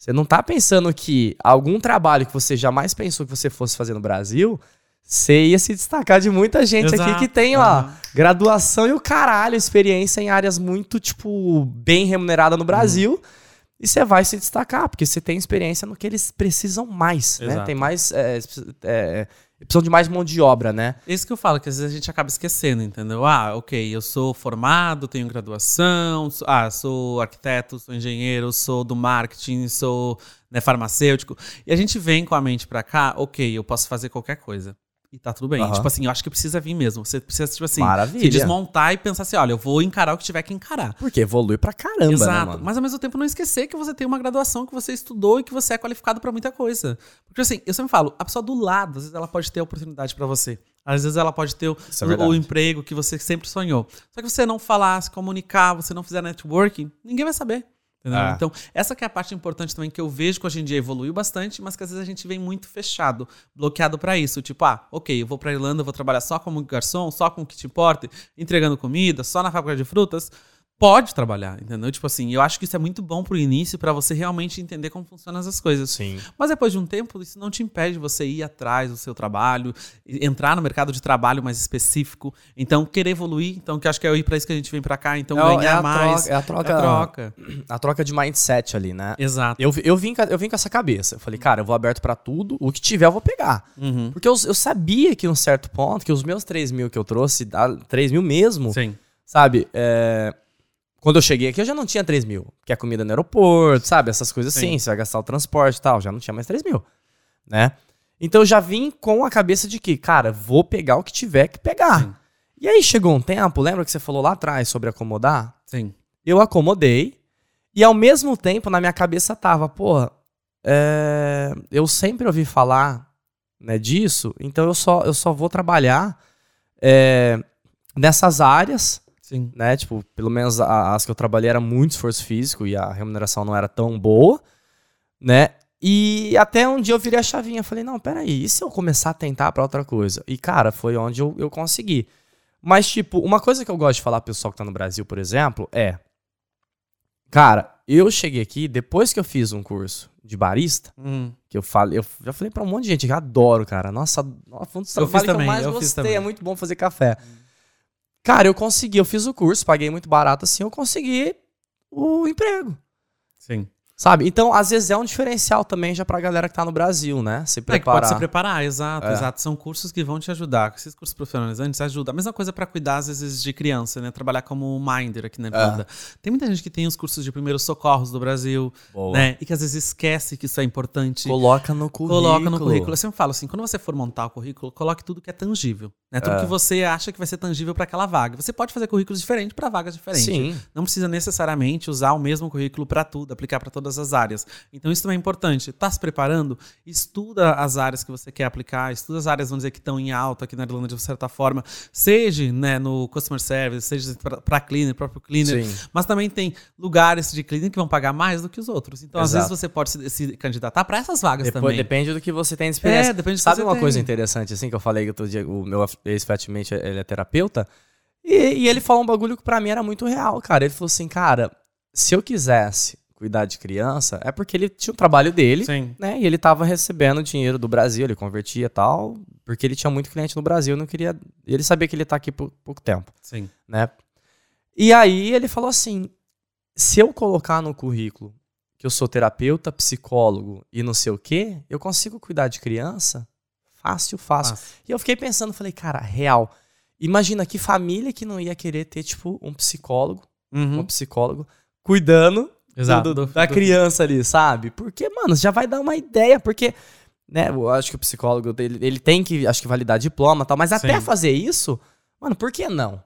você não tá pensando que algum trabalho que você jamais pensou que você fosse fazer no Brasil, você ia se destacar de muita gente aqui que tem, ó, graduação e o caralho, experiência em áreas muito, tipo, bem remunerada no Brasil. E você vai se destacar, porque você tem experiência no que eles precisam mais, né? Exato. Tem mais. É, é, precisam de mais mão de obra, né? Isso que eu falo, que às vezes a gente acaba esquecendo, entendeu? Ah, ok, eu sou formado, tenho graduação, sou, ah, sou arquiteto, sou engenheiro, sou do marketing, sou né, farmacêutico. E a gente vem com a mente pra cá, ok, eu posso fazer qualquer coisa. E tá tudo bem. Aham. Tipo assim, eu acho que precisa vir mesmo. Você precisa, tipo assim, Maravilha. se desmontar e pensar assim, olha, eu vou encarar o que tiver que encarar. Porque evolui pra caramba, Exato. né? Mas ao mesmo tempo não esquecer que você tem uma graduação, que você estudou e que você é qualificado pra muita coisa. Porque assim, eu sempre falo, a pessoa do lado, às vezes ela pode ter oportunidade pra você. Às vezes ela pode ter o, é o emprego que você sempre sonhou. Só que você não falar, se comunicar, você não fizer networking, ninguém vai saber. É. Então, essa que é a parte importante também que eu vejo que hoje em dia evoluiu bastante, mas que às vezes a gente vem muito fechado, bloqueado pra isso. Tipo, ah, ok, eu vou pra Irlanda, vou trabalhar só como garçom, só com kit porte, entregando comida, só na fábrica de frutas. Pode trabalhar, entendeu? Tipo assim, eu acho que isso é muito bom pro início pra você realmente entender como funcionam essas coisas. Sim. Mas depois de um tempo, isso não te impede de você ir atrás do seu trabalho, entrar no mercado de trabalho mais específico. Então, querer evoluir. Então, que eu acho que é ir pra isso que a gente vem pra cá. Então, É ganhar é a mais. troca- é a troca- É a troca. A troca de mindset ali, né? Exato. Eu, eu, vim, eu vim com essa cabeça. Eu falei, cara, eu vou aberto pra tudo, o que tiver eu vou pegar. Uhum. Porque eu, eu sabia que em um certo ponto, que os meus 3 mil que eu trouxe, ah, 3 mil mesmo, Sim. sabe? é, quando eu cheguei aqui, eu já não tinha 3 mil. Que é comida no aeroporto, sabe? Essas coisas Sim. assim, você vai gastar o transporte e tal. Já não tinha mais 3 mil, né? Então eu já vim com a cabeça de que, cara, vou pegar o que tiver que pegar. Sim. E aí chegou um tempo, lembra que você falou lá atrás sobre acomodar? Sim. eu acomodei e ao mesmo tempo na minha cabeça tava, porra, é, eu sempre ouvi falar né, disso, então eu só, eu só vou trabalhar é, nessas áreas, Sim. né? Tipo, pelo menos a- as que eu trabalhei era muito esforço físico e a remuneração não era tão boa, né? E até um dia eu virei a chavinha, falei, não, peraí, e se eu começar a tentar pra outra coisa? E, cara, foi onde eu, eu consegui. Mas, tipo, uma coisa que eu gosto de falar pro pessoal que tá no Brasil, por exemplo, é. Cara, eu cheguei aqui, depois que eu fiz um curso de barista, Hum. que eu falei, eu já falei pra um monte de gente que eu adoro, cara. Nossa, nossa foi um dos trabalhos que eu mais eu fiz gostei. também. É muito bom fazer café. Cara, eu consegui, eu fiz o curso, paguei muito barato assim, eu consegui o emprego. Sim. Sabe? Então, às vezes é um diferencial também já pra galera que tá no Brasil, né? Se É, que preparar. pode se preparar, exato, É. exato. São cursos que vão te ajudar. Esses cursos profissionalizantes ajudam. A mesma coisa para cuidar, às vezes, de criança, né? Trabalhar como minder aqui na Irlanda. Tem muita gente que tem os cursos de primeiros socorros do Brasil, Boa. né? E que às vezes esquece que isso é importante. Coloca no currículo. Coloca no currículo. Eu sempre falo assim, quando você for montar o currículo, coloque tudo que é tangível. Né? Tudo É. que você acha que vai ser tangível para aquela vaga. Você pode fazer currículos diferentes para vagas diferentes. Sim. Não precisa necessariamente usar o mesmo currículo para tudo, aplicar para todas todas as áreas. Então isso também é importante. Tá se preparando? Estuda as áreas que você quer aplicar, estuda as áreas, vamos dizer, que estão em alta aqui na Irlanda de certa forma, seja né, no customer service, seja para cleaner, próprio cleaner, Sim. mas também tem lugares de cleaner que vão pagar mais do que os outros. Então, Exato. às vezes você pode se, se candidatar para essas vagas Depois, também. Depende do que você tem de experiência. É, depende do Sabe uma tem. coisa interessante assim que eu falei que outro dia o meu ex-fatmente ele é terapeuta? E, e, ele falou um bagulho que pra mim era muito real, cara. Ele falou assim, cara, se eu quisesse cuidar de criança, é porque ele tinha o trabalho dele, Sim. né? E ele tava recebendo dinheiro do Brasil, ele convertia e tal, porque ele tinha muito cliente no Brasil, não queria. Ele sabia que ele tá aqui por pouco tempo. Sim. Né? E aí ele falou assim: se eu colocar no currículo que eu sou terapeuta, psicólogo e não sei o quê, eu consigo cuidar de criança? Fácil, fácil. fácil. E eu fiquei pensando, falei, cara, real. Imagina que família que não ia querer ter, tipo, um psicólogo, uhum. um psicólogo, cuidando do, do, da criança ali, sabe? Porque, mano, já vai dar uma ideia, porque, né, eu acho que o psicólogo, ele, ele tem que, acho que validar diploma e tal, mas Sim. até fazer isso, mano, por que não?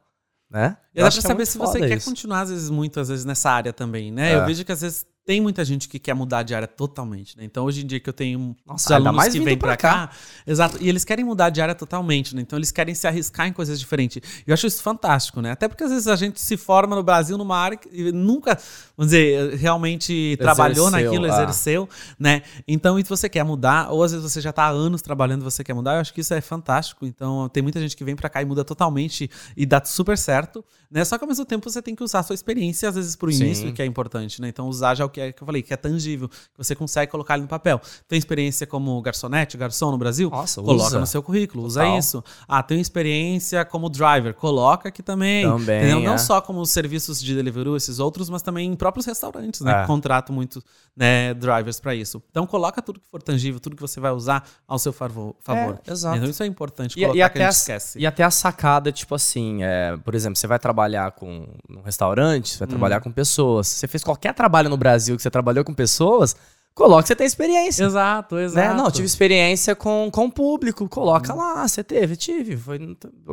Né? E dá pra é saber é se você isso. quer continuar, às vezes, muito, às vezes, nessa área também, né? É. Eu vejo que, às vezes, tem muita gente que quer mudar de área totalmente, né? Então, hoje em dia que eu tenho Nossa, alunos mais que vêm para cá, cá, exato, e eles querem mudar de área totalmente, né? Então, eles querem se arriscar em coisas diferentes. E eu acho isso fantástico, né? Até porque às vezes a gente se forma no Brasil numa área e nunca, vamos dizer, realmente exerceu, trabalhou naquilo, ah. exerceu, né? Então, e você quer mudar, ou às vezes você já está há anos trabalhando e você quer mudar, eu acho que isso é fantástico. Então, tem muita gente que vem para cá e muda totalmente e dá super certo, né? Só que ao mesmo tempo você tem que usar a sua experiência, às vezes, pro início, que é importante, né? Então, usar já o que, é, que eu falei, que é tangível, que você consegue colocar ele no papel. Tem experiência como garçonete, garçom no Brasil? Nossa, Coloca usa. no seu currículo, usa Total. isso. Ah, tem experiência como driver, coloca aqui também. Também. É. Não só como serviços de delivery, esses outros, mas também em próprios restaurantes, né? É. Que contratam muito né, drivers para isso. Então coloca tudo que for tangível, tudo que você vai usar ao seu favor. É, exato. Então isso é importante colocar e, e até a esquece. E até a sacada, tipo assim, é, por exemplo, você vai trabalhar com um restaurante, você vai hum. trabalhar com pessoas. Você fez qualquer trabalho no Brasil que você trabalhou com pessoas, coloca que você tem experiência. Exato, né? exato. Né? Não, tive experiência com, com o público, coloca hum. lá, você teve, tive. Foi,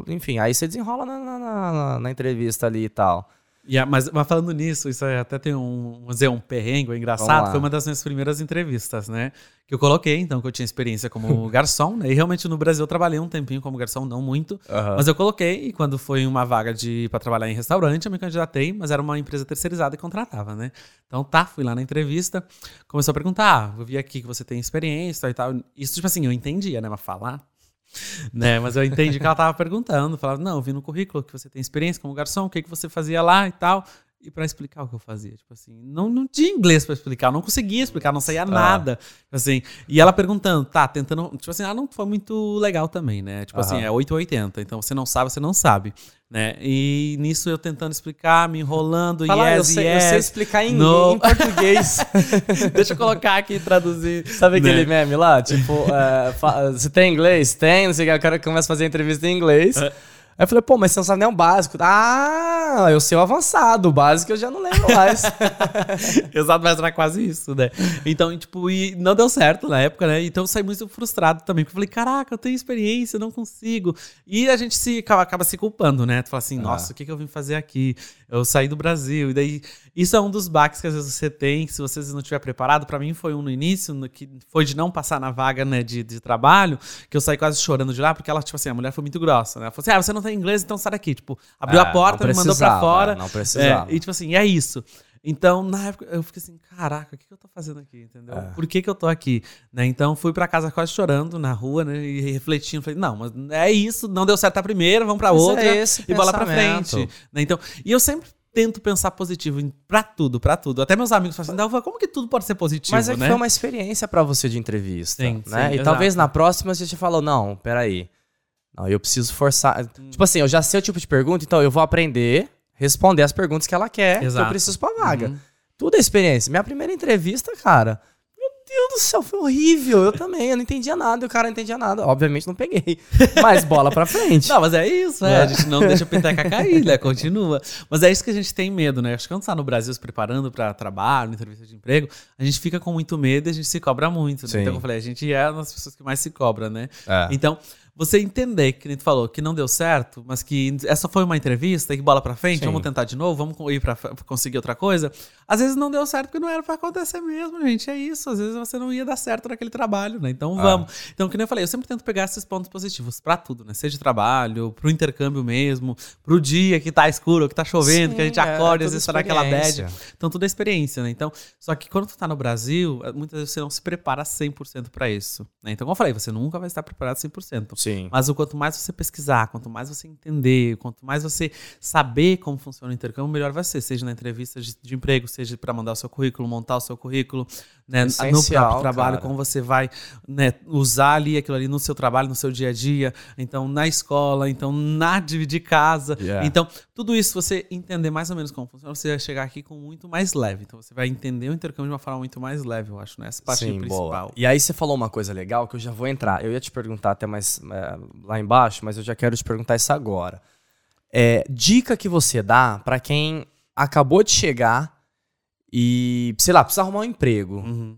enfim, aí você desenrola na, na, na, na entrevista ali e tal. Yeah, mas, mas, falando nisso, isso até tem um, vamos dizer, um perrengue engraçado. Foi uma das minhas primeiras entrevistas, né? Que eu coloquei, então, que eu tinha experiência como garçom, né? E realmente no Brasil eu trabalhei um tempinho como garçom, não muito. Uhum. Mas eu coloquei, e quando foi uma vaga de para trabalhar em restaurante, eu me candidatei, mas era uma empresa terceirizada e contratava, né? Então tá, fui lá na entrevista, começou a perguntar: ah, eu vi aqui que você tem experiência e tal. Isso, tipo assim, eu entendia, né? Mas falar né? Mas eu entendi que ela estava perguntando, falava, não, vi no currículo que você tem experiência como garçom, o que, que você fazia lá e tal. E para explicar o que eu fazia, tipo assim, não, não tinha inglês para explicar, não conseguia explicar, não saía ah. nada, assim. E ela perguntando, tá, tentando, tipo assim, ah, não foi muito legal também, né? Tipo assim, é 880, então você não sabe, você não sabe. Né? E nisso eu tentando explicar, me enrolando, Fala, yes, eu sei, yes. Eu sei explicar em, no. em português. Deixa eu colocar aqui e traduzir. Sabe né? aquele meme lá? Tipo, uh, você tem inglês? Tem, não sei o que, o cara começa a fazer entrevista em inglês. É. Aí eu falei, pô, mas você não sabe nem o básico. Ah, eu sei o avançado, o básico eu já não lembro mais. Exato, mas era quase isso, né? Então, tipo, e não deu certo na época, né? Então eu saí muito frustrado também, porque eu falei, caraca, eu tenho experiência, eu não consigo. E a gente se acaba, acaba se culpando, né? Tu fala assim, ah. nossa, o que, que eu vim fazer aqui? Eu saí do Brasil. E daí, isso é um dos baques que às vezes você tem, se você não estiver preparado. Para mim foi um no início, no, que foi de não passar na vaga, né, de, de trabalho, que eu saí quase chorando de lá, porque ela, tipo assim, a mulher foi muito grossa, né? Ela falou assim, ah, você não tem inglês, então sai daqui. Tipo, abriu é, a porta, me mandou pra fora. Não precisava. É, e tipo assim, é isso. Então, na época, eu fiquei assim, caraca, o que, que eu tô fazendo aqui, entendeu? É. Por que, que eu tô aqui? Né? Então, fui para casa quase chorando na rua, né? E refletindo, falei, não, mas é isso, não deu certo a primeira, vamos pra mas outra é e bola pra frente. Né? Então, e eu sempre tento pensar positivo para tudo, para tudo. Até meus amigos falam assim, como que tudo pode ser positivo, Mas é né? foi uma experiência para você de entrevista, sim, né? Sim, e exato. talvez na próxima você te falou, não, peraí, não, eu preciso forçar. Hum. Tipo assim, eu já sei o tipo de pergunta, então eu vou aprender, responder as perguntas que ela quer, exato. que eu preciso pra vaga. Uhum. Tudo é experiência. Minha primeira entrevista, cara, Deus do céu, foi horrível. Eu também, eu não entendia nada, e o cara não entendia nada. Obviamente não peguei. Mas bola pra frente. não, mas é isso, é. A gente não deixa a peteca cair, né? Continua. Mas é isso que a gente tem medo, né? Acho que quando tá no Brasil se preparando para trabalho, entrevista de emprego, a gente fica com muito medo e a gente se cobra muito. Né? Então, eu falei, a gente é uma das pessoas que mais se cobra, né? É. Então, você entender, que nem tu falou, que não deu certo, mas que essa foi uma entrevista, que bola pra frente, Sim. vamos tentar de novo, vamos ir pra conseguir outra coisa. Às vezes não deu certo porque não era pra acontecer mesmo, gente. É isso. Às vezes você não ia dar certo naquele trabalho, né? Então Ah. vamos. Então, que nem eu falei, eu sempre tento pegar esses pontos positivos pra tudo, né? Seja de trabalho, pro intercâmbio mesmo, pro dia que tá escuro, que tá chovendo, Sim, que a gente é, acorda tudo às vezes tá naquela bad. Então tudo é experiência, né? Então, só que quando tu tá no Brasil, eh, muitas vezes você não se prepara 100% pra isso, né? Então, como eu falei, você nunca vai estar preparado 100%. Sim. Mas o quanto mais você pesquisar, quanto mais você entender, quanto mais você saber como funciona o intercâmbio, melhor vai ser, seja na entrevista de, de emprego, seja para mandar o seu currículo, montar o seu currículo, né, no próprio trabalho, cara. como você vai né, usar ali aquilo ali no seu trabalho, no seu dia a dia, então na escola, então na de, casa. Yeah. Então, tudo isso, você entender mais ou menos como funciona, você vai chegar aqui com muito mais leve. Então, você vai entender o intercâmbio de uma forma muito mais leve, eu acho, né? Essa parte Sim, principal. boa. E aí você falou uma coisa legal que eu já vou entrar. Eu ia te perguntar até mais é, lá embaixo, mas eu já quero te perguntar isso agora. É, dica que você dá pra quem acabou de chegar e, sei lá, precisa arrumar um emprego. Uhum.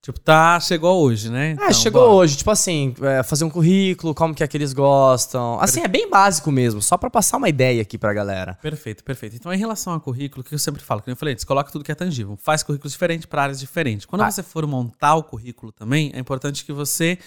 Tipo, tá, chegou hoje, né? É, Então, chegou bora. hoje, tipo assim, é, fazer um currículo, como que é que eles gostam. Assim, é bem básico mesmo, só pra passar uma ideia aqui pra galera. Perfeito, perfeito. Então, em relação ao currículo, o que eu sempre falo, que eu falei, coloca tudo que é tangível. Faz currículos diferentes para áreas diferentes. Quando Ah. você for montar o currículo também, é importante que você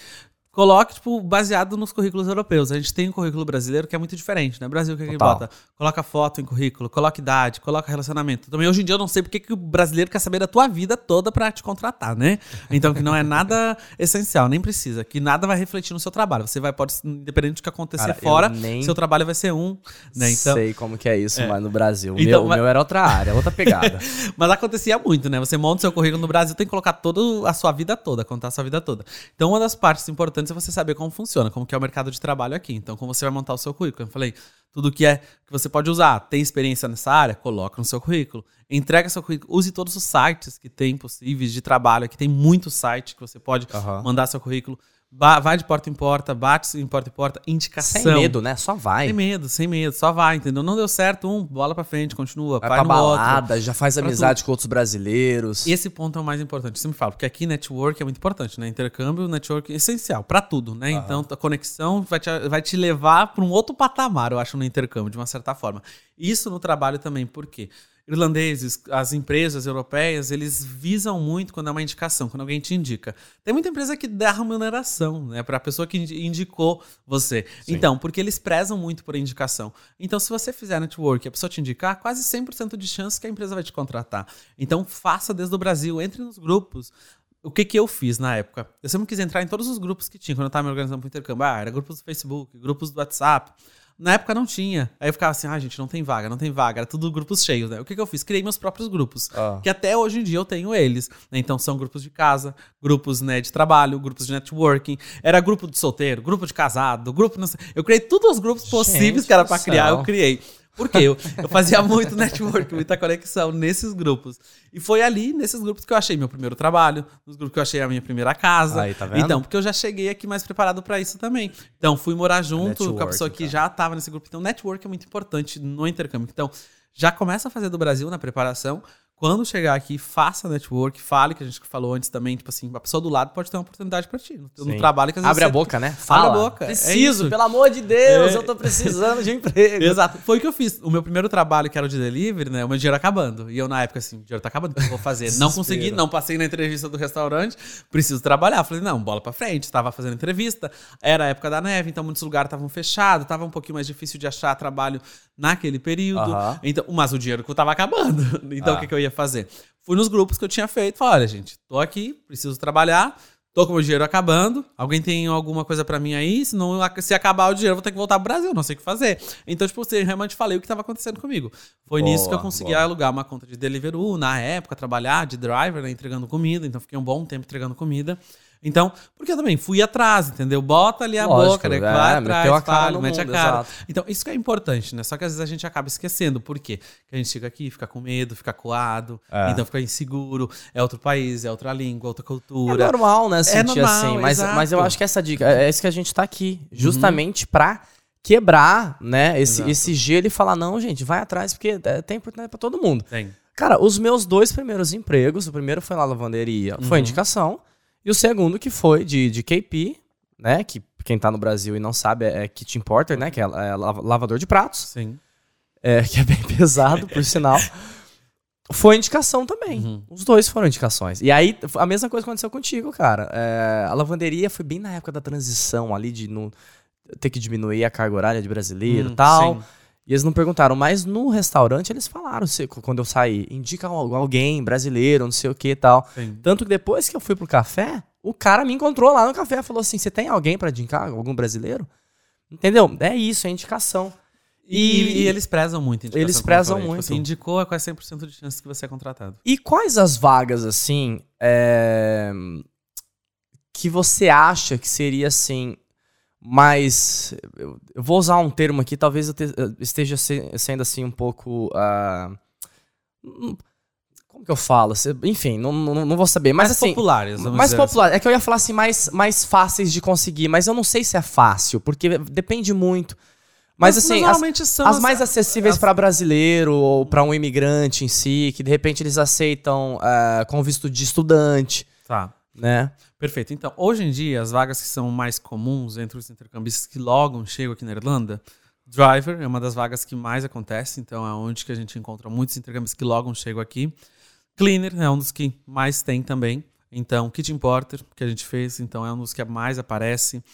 coloque, tipo, baseado nos currículos europeus. A gente tem um currículo brasileiro que é muito diferente, né? Brasil, o que, que ele Total. bota? Coloca foto em currículo, coloca idade, coloca relacionamento. Também, hoje em dia, eu não sei porque que o brasileiro quer saber da tua vida toda pra te contratar, né? Então, que não é nada essencial, nem precisa. Que nada vai refletir no seu trabalho. Você vai, pode, independente do que acontecer Cara, fora, nem seu trabalho vai ser um, né? Então, Sei como que é isso, mas no Brasil. O Então, meu, o mas- meu era outra área, outra pegada. Mas acontecia muito, né? Você monta seu currículo no Brasil, tem que colocar toda a sua vida toda, contar a sua vida toda. Então, uma das partes importantes é você saber como funciona, como que é o mercado de trabalho aqui. Então, como você vai montar o seu currículo. Eu falei, tudo que é que você pode usar, tem experiência nessa área, coloca no seu currículo. Entrega seu currículo, use todos os sites que tem possíveis de trabalho. Aqui tem muitos sites que você pode Aham. mandar seu currículo. Ba- vai de porta em porta, bate em porta em porta, indicação. Sem medo, né? Só vai. Sem medo, sem medo, só vai, entendeu? Não deu certo, um, bola pra frente, continua, Vai vai, pra no outro. balada, já faz amizade com outros brasileiros. Esse ponto é o mais importante, eu sempre falo, porque aqui network é muito importante, né? Intercâmbio, network é essencial pra tudo, né? Então a conexão vai te, vai te levar pra um outro patamar, eu acho, no intercâmbio, de uma certa forma. Isso no trabalho também, por quê? Irlandeses, as empresas europeias, eles visam muito quando é uma indicação, quando alguém te indica. Tem muita empresa que dá remuneração, né, para a pessoa que indi- indicou você. Então, porque eles prezam muito por indicação. Então, se você fizer network e a pessoa te indicar, quase 100% de chance que a empresa vai te contratar. Então, faça desde o Brasil, entre nos grupos. O que que eu fiz na época? Eu sempre quis entrar em todos os grupos que tinha quando eu estava me organizando para o intercâmbio. Ah, era grupos do Facebook, grupos do WhatsApp. Na época não tinha. Aí eu ficava assim, ah, gente, não tem vaga, não tem vaga. Era tudo grupos cheios, né? O que, que eu fiz? Criei meus próprios grupos. Ah. Que até hoje em dia eu tenho eles. Então são grupos de casa, grupos né, de trabalho, grupos de networking. Era grupo de solteiro, grupo de casado, grupo. Não sei. Eu criei todos os grupos possíveis Gente que era pra criar, eu criei. Por quê? Eu, eu fazia muito network, muita conexão nesses grupos. E foi ali, nesses grupos, que eu achei meu primeiro trabalho, nos grupos que eu achei a minha primeira casa. Aí, tá vendo? Então, porque eu já cheguei aqui mais preparado pra isso também. Então, fui morar junto com a network, pessoa que cara. já tava nesse grupo. Então, network é muito importante no intercâmbio. Então, já começa a fazer do Brasil na preparação. Quando chegar aqui, faça network, fale, que a gente falou antes também, tipo assim, a pessoa do lado pode ter uma oportunidade pra ti. No, Sim. trabalho que às vezes Abre a boca, né? Abre a Fala. boca. é Preciso, isso. pelo amor de Deus, É. eu tô precisando de um emprego. Exato. Foi o que eu fiz. O meu primeiro trabalho, que era o de delivery, né? O meu dinheiro acabando. E eu, na época, assim, o dinheiro tá acabando, o que eu vou fazer? não consegui, não passei na entrevista do restaurante, preciso trabalhar. Falei, não, bola pra frente. Estava fazendo entrevista, era a época da neve, então muitos lugares estavam fechados, tava um pouquinho mais difícil de achar trabalho naquele período. Aham. Então, mas o dinheiro que eu tava acabando. Então, Ah. o que, que eu ia fazer? Fui nos grupos que eu tinha feito, falei, olha, gente, tô aqui, preciso trabalhar. Tô com o meu dinheiro acabando. Alguém tem alguma coisa pra mim aí? Se, não, se acabar o dinheiro, eu vou ter que voltar pro Brasil. Não sei o que fazer. Então, tipo, eu realmente falei o que tava acontecendo comigo. Foi Boa, nisso que eu consegui boa. alugar uma conta de Deliveroo, na época, trabalhar de driver, né, entregando comida. Então, fiquei um bom tempo entregando comida. Então, porque eu também fui atrás, entendeu? Bota ali a Lógico, boca, né? é, Vai meteu atrás, a fala, mete a mundo, cara. exato. Então, isso que é importante, né? Só que às vezes a gente acaba esquecendo. Por quê? Que a gente chega aqui, fica com medo, fica coado, É. então fica inseguro. É outro país, é outra língua, outra É cultura. normal, né? Sentir normal, assim. Mas, exato. mas eu acho que essa dica, é é isso que a gente tá aqui. Justamente pra quebrar, né? Esse, Exato. esse gelo e falar, não, gente, vai atrás, porque é, tem oportunidade pra todo mundo. Tem. Cara, os meus dois primeiros empregos, o primeiro foi na lavanderia, foi Uhum. indicação, e o segundo que foi de, de KP, né? Que quem tá no Brasil e não sabe, é, é kitchen porter, né? Que é, é lavador de pratos. Sim. É, que é bem pesado, por sinal. Foi indicação também. Uhum. Os dois foram indicações. E aí, a mesma coisa aconteceu contigo, cara. É, a lavanderia foi bem na época da transição ali, de não ter que diminuir a carga horária de brasileiro e Hum, tal. sim. E eles não perguntaram, mas no restaurante eles falaram, se- quando eu saí, indica al- alguém brasileiro, não sei o que e tal. Sim. Tanto que depois que eu fui pro café, o cara me encontrou lá no café e falou assim: você tem alguém pra indicar? Algum brasileiro? Entendeu? É isso, é indicação. E, e eles prezam muito. Eles prezam. Tipo, muito. Você indicou, é quase 100% de chance que você é contratado. E quais as vagas, assim, é, que você acha que seria, assim, mais... Eu, eu vou usar um termo aqui, talvez eu, te- eu esteja se- sendo, assim, um pouco... hum, como que eu falo? Enfim, não, não, não vou saber. Mas, Mais assim, populares, mais dizer assim. É que eu ia falar assim, mais, mais fáceis de conseguir, mas eu não sei se é fácil, porque depende muito. Mas, assim, as, as mais acessíveis as- para brasileiro ou para um imigrante em si, que de repente eles aceitam ah, com visto de estudante, Tá. Né? Perfeito. Então, hoje em dia, as vagas que são mais comuns entre os intercambistas que logo chegam aqui na Irlanda, driver é uma das vagas que mais acontece, então é onde que a gente encontra muitos intercambistas que logo chegam aqui. Cleaner é um dos que mais tem também. Então, kitchen porter, que a gente fez, então é um dos que mais aparece.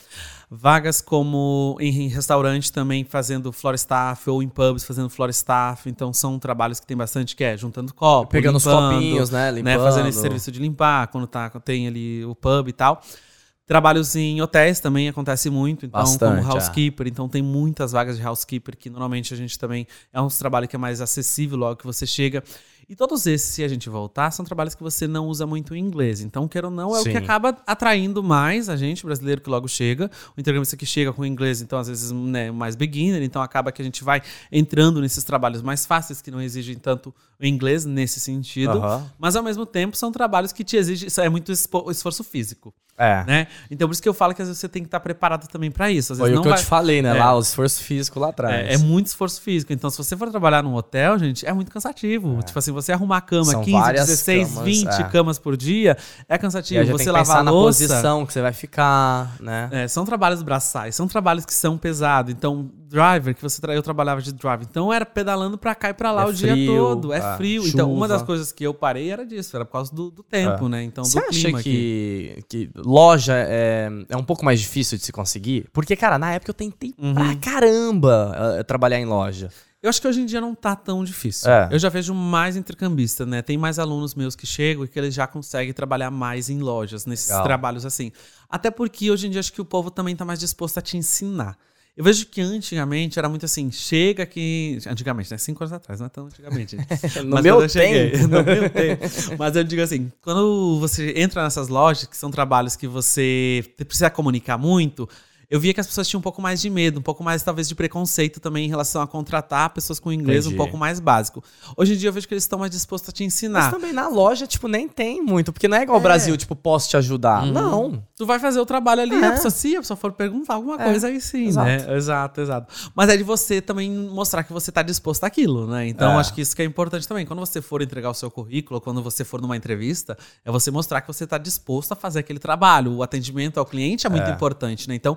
Vagas como em em restaurante também fazendo floor staff ou em pubs fazendo floor staff. Então, são trabalhos que tem bastante que é juntando copo, Pegando os limpando, copinhos, né? né, Limpando. fazendo esse serviço de limpar, quando tá, tem ali o pub e tal. Trabalhos em hotéis também acontece muito, então Bastante, como é. housekeeper, então tem muitas vagas de housekeeper que normalmente a gente também é um trabalho que é mais acessível logo que você chega. E todos esses, se a gente voltar, são trabalhos que você não usa muito o inglês. Então, quer ou não, é o Sim. que acaba atraindo mais a gente, brasileiro que logo chega. O intercambista que chega com o inglês, então, às vezes, né, mais beginner. Então, acaba que a gente vai entrando nesses trabalhos mais fáceis, que não exigem tanto o inglês nesse sentido. Aham. Mas ao mesmo tempo são trabalhos que te exigem, é muito esforço físico, É. né? Então por isso que eu falo que às vezes você tem que estar preparado também para isso. Às Foi o não que eu vai- te falei, né? É. Lá, o esforço físico lá atrás. é, é muito esforço físico. Então, se você for trabalhar num hotel, gente, é muito cansativo. Tipo assim, você arrumar cama São 15, várias 16, camas, 20 é. camas por dia, é cansativo. Você tem que lavar a na louça. posição que você vai ficar, né? É, são trabalhos braçais, são trabalhos que são pesados. Então, driver, que você tra... eu trabalhava de driver. Então, era pedalando pra cá e pra lá É o dia frio, todo. É é, frio. Então, uma chuva. das coisas que eu parei era disso, era por causa do, do tempo, É. né? Então, Você acha que, que loja é, é um pouco mais difícil de se conseguir? Porque, cara, na época eu tentei Uhum. pra caramba eh, trabalhar em loja. Eu acho que hoje em dia não tá tão difícil. É. Eu já vejo mais intercambista, né? Tem mais alunos meus que chegam e que eles já conseguem trabalhar mais em lojas, nesses Legal. trabalhos assim. Até porque hoje em dia acho que o povo também tá mais disposto a te ensinar. Eu vejo que antigamente era muito assim, chega aqui. Antigamente, né? Cinco anos atrás, não é tão antigamente. No Mas meu eu cheguei- tempo. no meu tempo. Mas eu digo assim, quando você entra nessas lojas, que são trabalhos que você precisa comunicar muito, eu via que as pessoas tinham um pouco mais de medo, um pouco mais, talvez, de preconceito também em relação a contratar pessoas com inglês Entendi. um pouco mais básico. Hoje em dia eu vejo que eles estão mais dispostos a te Mas ensinar. também na loja, tipo, nem tem muito. Porque não é igual o Brasil, tipo, posso te ajudar. Uhum. Não. Tu vai fazer o trabalho ali, É. a pessoa, se a pessoa for perguntar alguma É, coisa, aí sim, exato. né? Exato, exato. Mas é de você também mostrar que você tá disposto àquilo, né? Então, É. acho que isso que é importante também. Quando você for entregar o seu currículo, quando você for numa entrevista, é você mostrar que você tá disposto a fazer aquele trabalho. O atendimento ao cliente é muito É. importante, né? Então,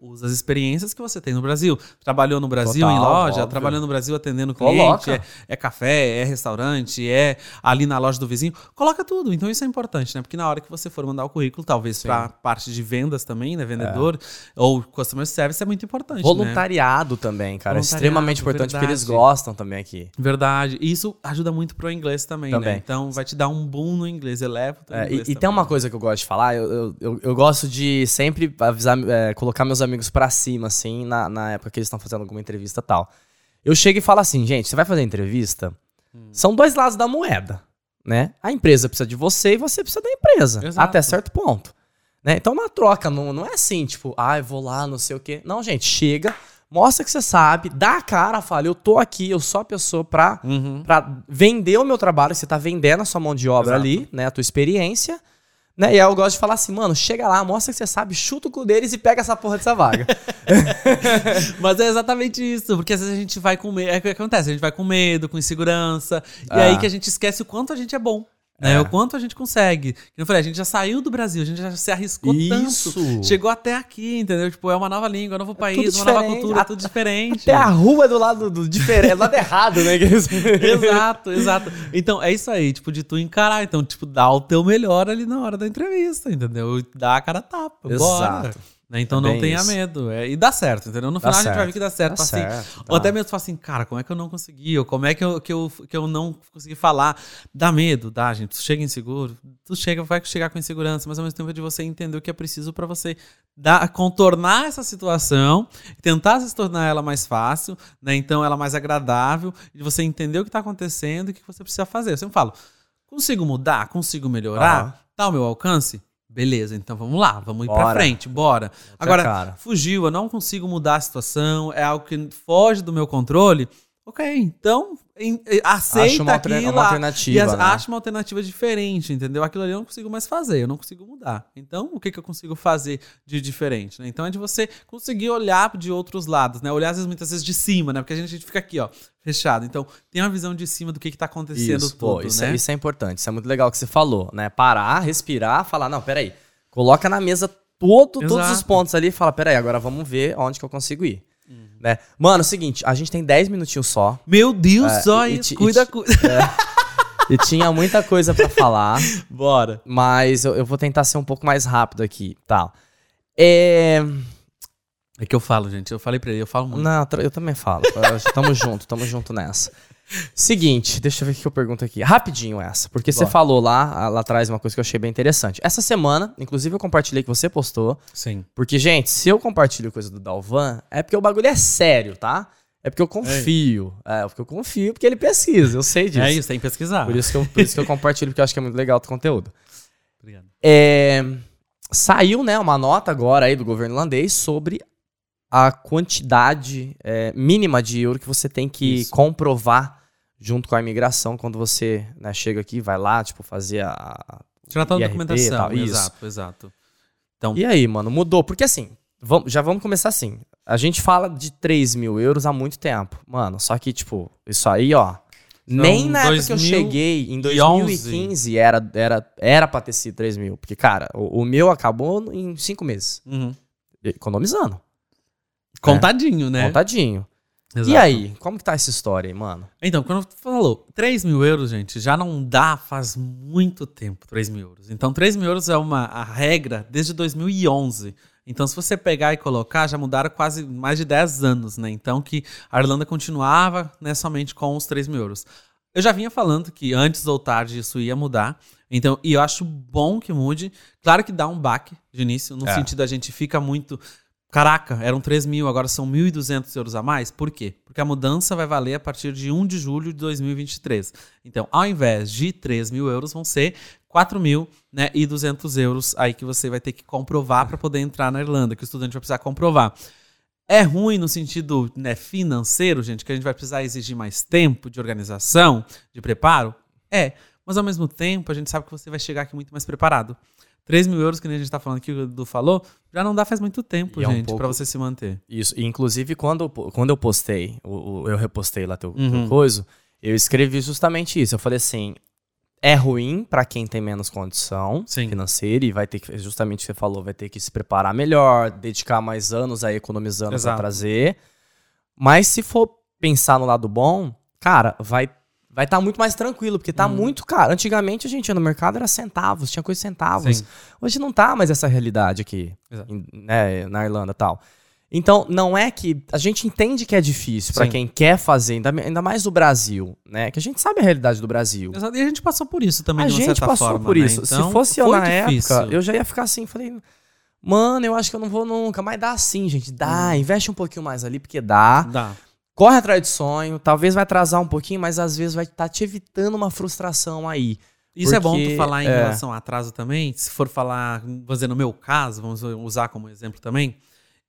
usa as experiências que você tem no Brasil. Trabalhou no Brasil Total, em loja, óbvio. trabalhou no Brasil atendendo cliente, é, é café, é restaurante, é ali na loja do vizinho. Coloca tudo. Então isso é importante, né? Porque na hora que você for mandar o currículo, talvez para parte de vendas também, né? Vendedor ou customer service é muito importante. Né? Voluntariado também, cara. É extremamente importante porque eles verdade. gostam também aqui. Verdade. E isso ajuda muito pro inglês também, Também. né? Então vai te dar um boom no inglês, eleva o teu É, e, inglês e tem também. uma coisa que eu gosto de falar, eu, eu, eu, eu gosto de sempre avisar, é, colocar meus amigos pra cima, assim, na, na época que eles estão fazendo alguma entrevista tal. Eu chego e falo assim, gente, você vai fazer entrevista? Hum. São dois lados da moeda, né? A empresa precisa de você e você precisa da empresa, Exato. até certo ponto. Né? Então uma troca, não, não é assim, tipo, ah, eu vou lá, não sei o quê. Não, gente, chega, mostra que você sabe, dá a cara, fala, eu tô aqui, eu sou a pessoa pra Uhum. Pra vender o meu trabalho, você tá vendendo a sua mão de obra Exato. ali, né? A tua experiência. Né? E aí eu gosto de falar assim, mano, chega lá, mostra que você sabe, chuta o cu deles e pega essa porra dessa vaga. Mas é exatamente isso, porque às vezes a gente vai com medo. É o que acontece, a gente vai com medo, com insegurança, e Ah. aí que a gente esquece o quanto a gente é bom. Né? É. O quanto a gente consegue. Eu falei, a gente já saiu do Brasil, a gente já se arriscou Isso. tanto. Chegou até aqui, entendeu? Tipo, é uma nova língua, um novo país, uma tudo nova cultura, A- tudo diferente. Até a rua é do lado do diferente, é do lado errado, né? Exato, exato. Então, é isso aí, tipo, de tu encarar. Então, tipo, dá o teu melhor ali na hora da entrevista, entendeu? Dá a cara tapa, bora. Né? Então É não tenha isso. medo. É, e dá certo, entendeu? No Dá final a gente vai ver que dá certo. Dá assim, certo, Ou até mesmo fala assim, cara, como é que eu não consegui? Ou como é que eu, que eu, que eu não consegui falar? Dá medo, dá, gente. Tu chega inseguro, tu chega, vai chegar com insegurança, mas ao mesmo tempo é de você entender o que é preciso pra você dar, contornar essa situação, tentar se tornar ela mais fácil, né? Então ela mais agradável, e você entender o que tá acontecendo e o que você precisa fazer. Eu sempre falo, consigo mudar? Consigo melhorar? Aham. Tá ao meu alcance? Beleza, então vamos lá, vamos ir pra Bora. frente, bora. a Agora, cara. fugiu, eu não consigo mudar a situação, é algo que foge do meu controle. Ok, então aceita aquilo. uma alternativa. e as- né? acha uma alternativa diferente, entendeu? Aquilo ali eu não consigo mais fazer, eu não consigo mudar. Então, o que, que eu consigo fazer de diferente? Né? Então, é de você conseguir olhar de outros lados, né? Olhar, às vezes, muitas vezes de cima, né? Porque a gente, a gente fica aqui, ó, fechado. Então, tem uma visão de cima do que, que tá acontecendo Isso, pô, isso, né? é, isso é importante. Isso é muito legal que você falou, né? Parar, respirar, falar, não, peraí. Coloca na mesa todo, todos os pontos ali e fala, peraí, agora vamos ver onde que eu consigo ir. Uhum. Né? Mano, é o seguinte, a gente tem 10 minutinhos só. Meu Deus, É, só e isso. Cuida, cuida. E tinha muita coisa pra falar, Bora. mas eu, eu vou tentar ser um pouco mais rápido aqui, tá? É... É que eu falo, gente. Eu falei pra ele, eu falo muito. Não, eu também falo. Tamo junto, tamo junto nessa. Seguinte, deixa eu ver o que eu pergunto aqui. Rapidinho essa, porque você Bora. falou lá, lá atrás uma coisa que eu achei bem interessante. Essa semana, inclusive eu compartilhei que você postou, Sim. porque, gente, se eu compartilho coisa do Dalvan, é porque o bagulho é sério, tá? É porque eu confio. É, porque eu confio porque ele pesquisa, eu sei disso. É isso, tem que pesquisar. Por isso que eu, por isso que eu compartilho, porque eu acho que é muito legal o conteúdo. Obrigado. É, saiu, né, uma nota agora aí do governo irlandês sobre a quantidade é, mínima de euro que você tem que Isso. comprovar junto com a imigração quando você né, chega aqui, vai lá, tipo, fazer a... a- Tirar toda a IRP e documentação. Exato, exato. Então, E aí, mano, mudou? Porque assim, vamos, já vamos começar assim. A gente fala de 3 mil euros há muito tempo. Mano, só que, tipo, isso aí, ó... Nem na época que eu 2011. cheguei, em 2015, era, era, era pra ter sido 3 mil. Porque, cara, o, o meu acabou em 5 meses. uhum. Economizando. contadinho, né? Contadinho. Exato. E aí, como que tá essa história aí, mano? Então, quando tu falou 3 mil euros, gente, já não dá faz muito tempo 3 mil euros. Então, 3 mil euros é uma a regra desde 2011. Então, se você pegar e colocar, já mudaram quase mais de 10 anos, né? Então, que a Irlanda continuava né, somente com os 3 mil euros. Eu já vinha falando que antes ou tarde isso ia mudar. Então, e eu acho bom que mude. Claro que dá um baque de início, no É. sentido a gente fica muito. Caraca, eram 3 mil, agora são 1.200 euros a mais. Por quê? Porque a mudança vai valer a partir de 1 de julho de 2023. Então, ao invés de 3 mil euros, vão ser 4 mil né, e 200 euros aí que você vai ter que comprovar para poder entrar na Irlanda, que o estudante vai precisar comprovar. É ruim no sentido né, financeiro, gente, que a gente vai precisar exigir mais tempo de organização, de preparo? É. Mas ao mesmo tempo, a gente sabe que você vai chegar aqui muito mais preparado. 3 mil euros, que nem a gente tá falando aqui, o Edu falou, já não dá faz muito tempo, E é um gente, pouco- pra você se manter. Isso. E, inclusive, quando, quando eu postei, eu repostei lá teu, Uhum. teu coisa, eu escrevi justamente isso. Eu falei assim: é ruim pra quem tem menos condição Sim. financeira e vai ter que, justamente o que você falou, vai ter que se preparar melhor, dedicar mais anos aí economizando Exato. trazer. Mas se for pensar no lado bom, cara, vai vai estar muito mais tranquilo, porque tá Uhum. muito caro. Antigamente a gente ia no mercado era centavos, tinha coisa de centavos. Sim. Hoje não tá mais essa realidade aqui, em- né, na Irlanda e tal. Então, não é que. A gente entende que é difícil Sim. quem quer fazer, ainda, ainda mais do Brasil, né? Que a gente sabe a realidade do Brasil. Exato. E a gente passou por isso também, A de uma gente passou forma, por né? isso. Então, Se fosse eu na difícil. época, eu já ia ficar assim, falei, mano, eu acho que eu não vou nunca, mas dá sim, gente, dá, investe um pouquinho mais ali, porque dá. Dá. Corre atrás de sonho, talvez vai atrasar um pouquinho, mas às vezes vai estar te evitando uma frustração aí. Isso é bom Porque, tu falar em é. relação a atraso também. Se for falar, dizer, no meu caso, vamos usar como exemplo também.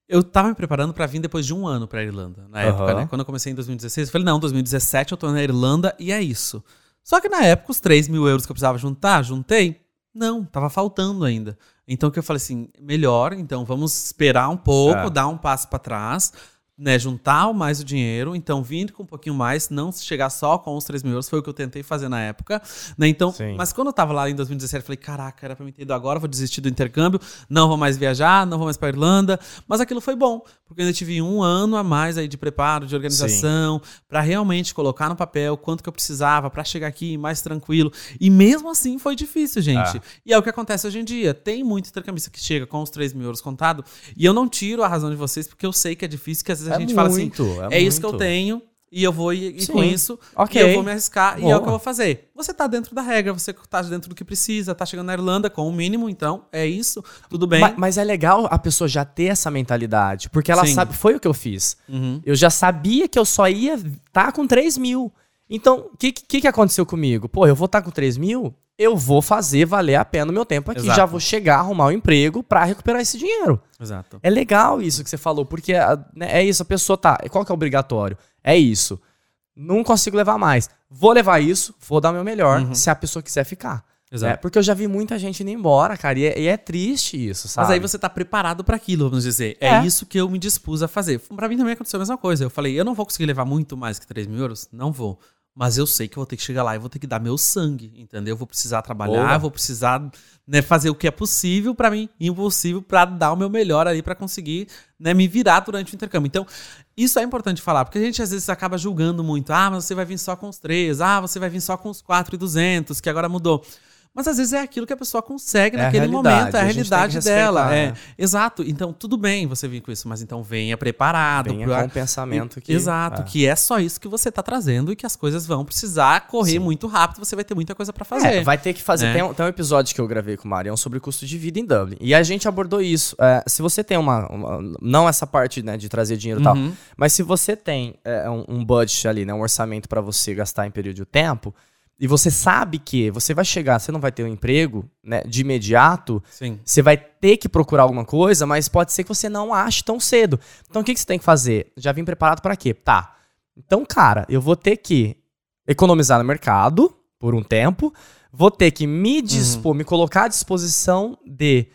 Eu tava me preparando pra vir depois de um ano pra Irlanda, na Aham. época, né? Quando eu comecei em 2016, eu falei, não, 2017 eu tô na Irlanda e é isso. Só que na época, os 3 mil euros que eu precisava juntar, juntei? Não, tava faltando ainda. Então, que eu falei assim, melhor, então vamos esperar um pouco, É. dar um passo pra trás, né, juntar mais o dinheiro, então vir com um pouquinho mais, não chegar só com os 3 mil euros, foi o que eu tentei fazer na época, né, então, Sim. mas quando eu tava lá em 2017, eu falei, caraca, era pra mim ter ido agora, vou desistir do intercâmbio, não vou mais viajar, não vou mais pra Irlanda, mas aquilo foi bom, porque eu ainda tive um ano a mais aí de preparo, de organização, pra realmente colocar no papel quanto que eu precisava pra chegar aqui mais tranquilo, e mesmo assim foi difícil, gente, É. e é o que acontece hoje em dia, tem muito intercambista que chega com os 3 mil euros contado, e eu não tiro a razão de vocês, porque eu sei que é difícil, que às vezes a É gente fala assim, muito, é, isso que eu muito. tenho e eu vou ir, Sim. com isso Ok. e eu vou me arriscar e é Boa. o que eu vou fazer. Você tá dentro da regra, você tá dentro do que precisa, tá chegando na Irlanda com o mínimo, então é isso, tudo bem. Ma- Mas, é legal a pessoa já ter essa mentalidade, porque ela Sim. sabe. Foi o que eu fiz. Uhum. Eu já sabia que eu só ia estar com 3 mil. Então, o que, que, que aconteceu comigo? Pô, eu vou estar com 3 mil, eu vou fazer valer a pena o meu tempo aqui. Exato. Já vou chegar, arrumar um emprego pra recuperar esse dinheiro. Exato. É legal isso que você falou, porque a- né, é isso, a pessoa tá. Qual que é o obrigatório? É isso. Não consigo levar mais. Vou levar isso, vou dar o meu melhor, Uhum. se a pessoa quiser ficar. Exato. É, porque eu já vi muita gente indo embora, cara, e é, e é triste isso, sabe? Mas aí você tá preparado para aquilo, vamos dizer. É. É. isso que eu me dispus a fazer. Pra mim também aconteceu a mesma coisa. Eu falei, eu não vou conseguir levar muito mais que 3 mil euros? Não vou. Mas eu sei que eu vou ter que chegar lá e vou ter que dar meu sangue, entendeu? Eu vou precisar trabalhar, Boa. vou precisar né, fazer o que é possível pra mim, impossível pra dar o meu melhor ali pra conseguir né, me virar durante o intercâmbio. Então, isso é importante falar, porque a gente às vezes acaba julgando muito. Ah, mas você vai vir só com os três. Ah, você vai vir só com os 4,200, que agora mudou. Mas às vezes é aquilo que a pessoa consegue É naquele momento, é a a realidade dela. É. né? Exato. Então, tudo bem você vir com isso, mas então venha preparado. Venha pro- com o pensamento que. Exato, é. que é só isso que você tá trazendo e que as coisas vão precisar correr Sim. muito rápido, você vai ter muita coisa fazer. É, vai ter que fazer. né? Tem, um, tem um episódio que eu gravei com o Marião sobre custo de vida em Dublin. E a gente abordou isso. É, se você tem uma, uma- Não essa parte né, de trazer dinheiro e tal. Uhum. Mas se você tem é, um, um budget ali, né, um orçamento pra você gastar em período de tempo. E você sabe que você vai chegar, você não vai ter um emprego né, de imediato, Sim. você vai ter que procurar alguma coisa, mas pode ser que você não ache tão cedo. Então o que, que você tem que fazer? Já vim preparado pra quê? Tá. Então, cara, eu vou ter que economizar no mercado por um tempo, vou ter que me dispor, me colocar à disposição de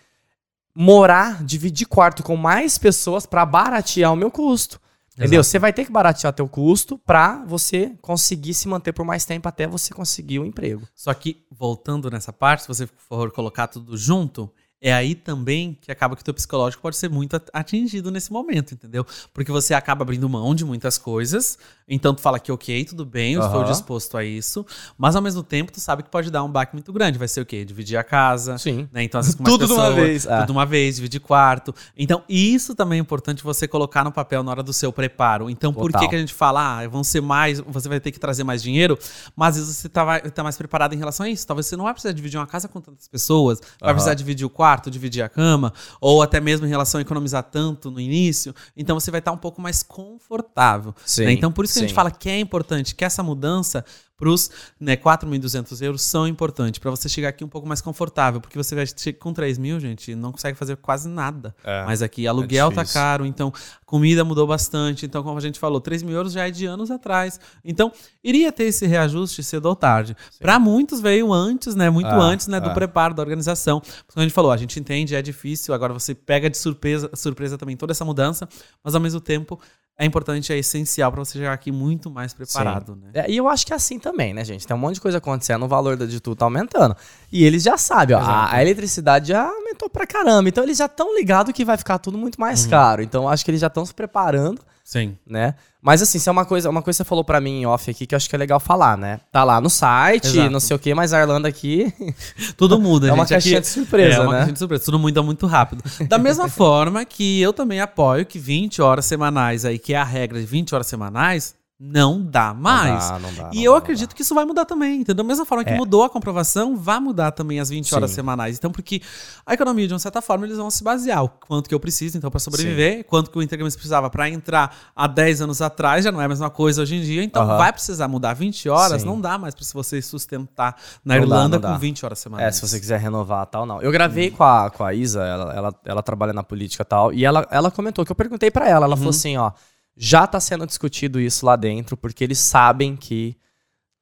morar, dividir quarto com mais pessoas pra baratear o meu custo. Entendeu? Exato. Você vai ter que baratear teu custo pra você conseguir se manter por mais tempo até você conseguir o emprego. Só que, voltando nessa parte, se você for colocar tudo junto, é aí também que acaba que o teu psicológico pode ser muito at- atingido nesse momento, entendeu? Porque você acaba abrindo mão de muitas coisas, então tu fala que ok, tudo bem, eu estou Aham. disposto a isso, mas ao mesmo tempo tu sabe que pode dar um baque muito grande, vai ser o quê? Dividir a casa, Sim. né? Então, às vezes com Tudo de uma vez. Tudo de uma vez, dividir quarto. Então, isso também é importante você colocar no papel na hora do seu preparo. Então, por Total. que, que a gente fala, ah, vão ser mais, você vai ter que trazer mais dinheiro, mas às vezes você tá, vai- tá mais preparado em relação a isso. Talvez você não vai precisar dividir uma casa com tantas pessoas, vai Aham. precisar dividir o quarto, dividir a cama, ou até mesmo em relação a economizar tanto no início. Então, você vai estar um pouco mais confortável. Sim, né? Então, por isso que a gente fala que é importante, que essa mudança para os né, 4.200 euros são importantes, para você chegar aqui um pouco mais confortável, porque você vai chegar com 3 mil, gente, não consegue fazer quase nada. É, Mas aqui aluguel tá difícil. caro, então comida mudou bastante, então como a gente falou, 3 mil euros já é de anos atrás. Então, iria ter esse reajuste cedo ou tarde. Para muitos veio antes, né, muito Ah, antes, né, do ah. preparo da organização. Como a gente falou, a gente entende, é difícil, agora você pega de surpresa, surpresa também toda essa mudança, mas ao mesmo tempo é importante, é essencial para você chegar aqui muito mais preparado, né? É, e eu acho que é assim também, né, gente? Tem um monte de coisa acontecendo, o valor da de tudo tá aumentando. E eles já sabem, ó, a, a eletricidade já aumentou pra caramba. Então eles já estão ligados que vai ficar tudo muito Uhum. mais caro. Então acho que eles já estão se preparando, Sim. né? Mas assim, isso é uma coisa, uma coisa que você falou pra mim em off aqui que eu acho que é legal falar, né? Tá lá no site, Exato. não sei o que, mas a Irlanda aqui. Tudo muda, É uma gente. caixinha Aqui- de surpresa, é uma né? caixinha de surpresa. Tudo muda muito rápido. Da mesma forma que eu também apoio que 20 horas semanais aí, que é a regra de 20 horas semanais, não dá mais. Não dá, não dá, e não eu dá, acredito que isso vai mudar também. Entendeu? Da mesma forma que É. mudou a comprovação, vai mudar também as 20 horas Sim. semanais. Então, porque a economia, de uma certa forma, eles vão se basear. O quanto que eu preciso, então, para sobreviver, quanto que o intercâmbio precisava para entrar há 10 anos atrás, já não é a mesma coisa hoje em dia. Então, vai precisar mudar 20 horas, Sim. não dá mais para você sustentar na Irlanda com 20 horas semanais. É, se você quiser renovar tal, não. Eu gravei com, a, com a Isa, ela, ela, ela trabalha na política e tal, e ela, ela comentou que eu perguntei pra ela, ela falou assim, ó, já tá sendo discutido isso lá dentro, porque eles sabem que,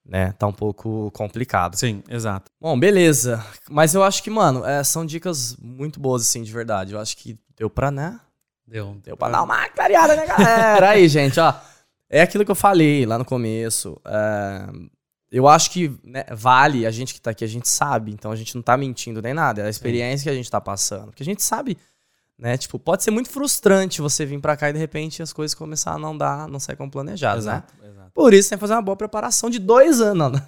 né, tá um pouco complicado. Sim, exato. Bom, beleza. Mas eu acho que, mano, é, são dicas muito boas, assim, de verdade. Eu acho que deu pra, né, Deu. Deu pra dar uma clareada, né, galera? Aí, gente, ó. É aquilo que eu falei lá no começo. é, eu acho que né, vale, a gente que tá aqui, a gente sabe, então a gente não tá mentindo nem nada. É a experiência que a gente tá passando. Porque a gente sabe, né? Tipo, pode ser muito frustrante você vir pra cá e de repente as coisas começar a não dar, não sair como planejado, né? Exato, exato. Por isso tem que fazer uma boa preparação de dois anos.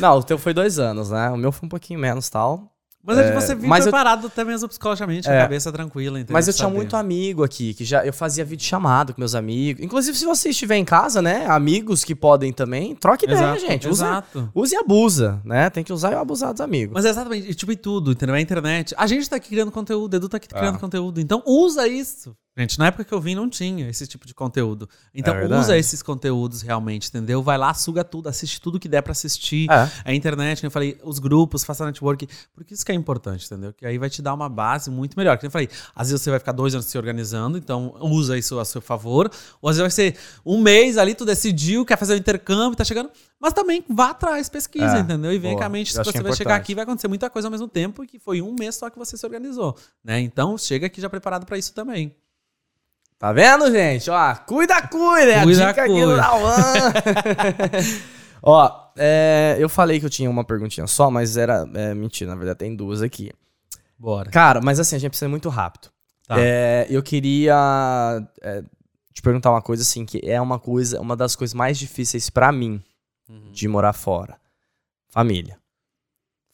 Não, o teu foi dois anos, né? O meu foi um pouquinho menos tal. Mas é de É, você vir mas eu- preparado até mesmo psicologicamente, É. a cabeça tranquila, entendeu? Mas eu tinha muito amigo aqui, que já eu fazia vídeo chamado com meus amigos. Inclusive, se você estiver em casa, né? Amigos que podem também, troca ideia, Exato, gente. Usa, Exato. use e abusa, né? Tem que usar e abusar dos amigos. Mas é exatamente, e, tipo, em tudo, entendeu? A internet. A gente tá aqui criando conteúdo, o Edu tá aqui Ah. criando conteúdo. Então usa isso. Gente, na época que eu vim não tinha esse tipo de conteúdo. Então É usa esses conteúdos realmente, entendeu? Vai lá, suga tudo, assiste tudo que der pra assistir. É. A internet, como eu falei, os grupos, faça network. Porque isso que é importante, entendeu? Que aí vai te dar uma base muito melhor. Como eu falei, às vezes você vai ficar dois anos se organizando, então usa isso a seu favor. Ou às vezes vai ser um mês ali, tu decidiu, quer fazer o intercâmbio, tá chegando. Mas também vá atrás, pesquisa, É, entendeu? E vem boa. com a mente, acho você é vai chegar importante. aqui vai acontecer muita coisa ao mesmo tempo e que foi um mês só que você se organizou, né? Então chega aqui já preparado pra isso também. Tá vendo, gente? Ó, cuida, cuida. É a Cuida, dica aqui do cuida. Dauan. Ó, é, eu falei que eu tinha uma perguntinha só, mas era é, mentira. Na verdade, tem duas aqui. Bora. Cara, mas assim, a gente precisa ir muito rápido. Tá. É, eu queria é, te perguntar uma coisa assim, que é uma coisa, uma das coisas mais difíceis pra mim Uhum. de morar fora. Família.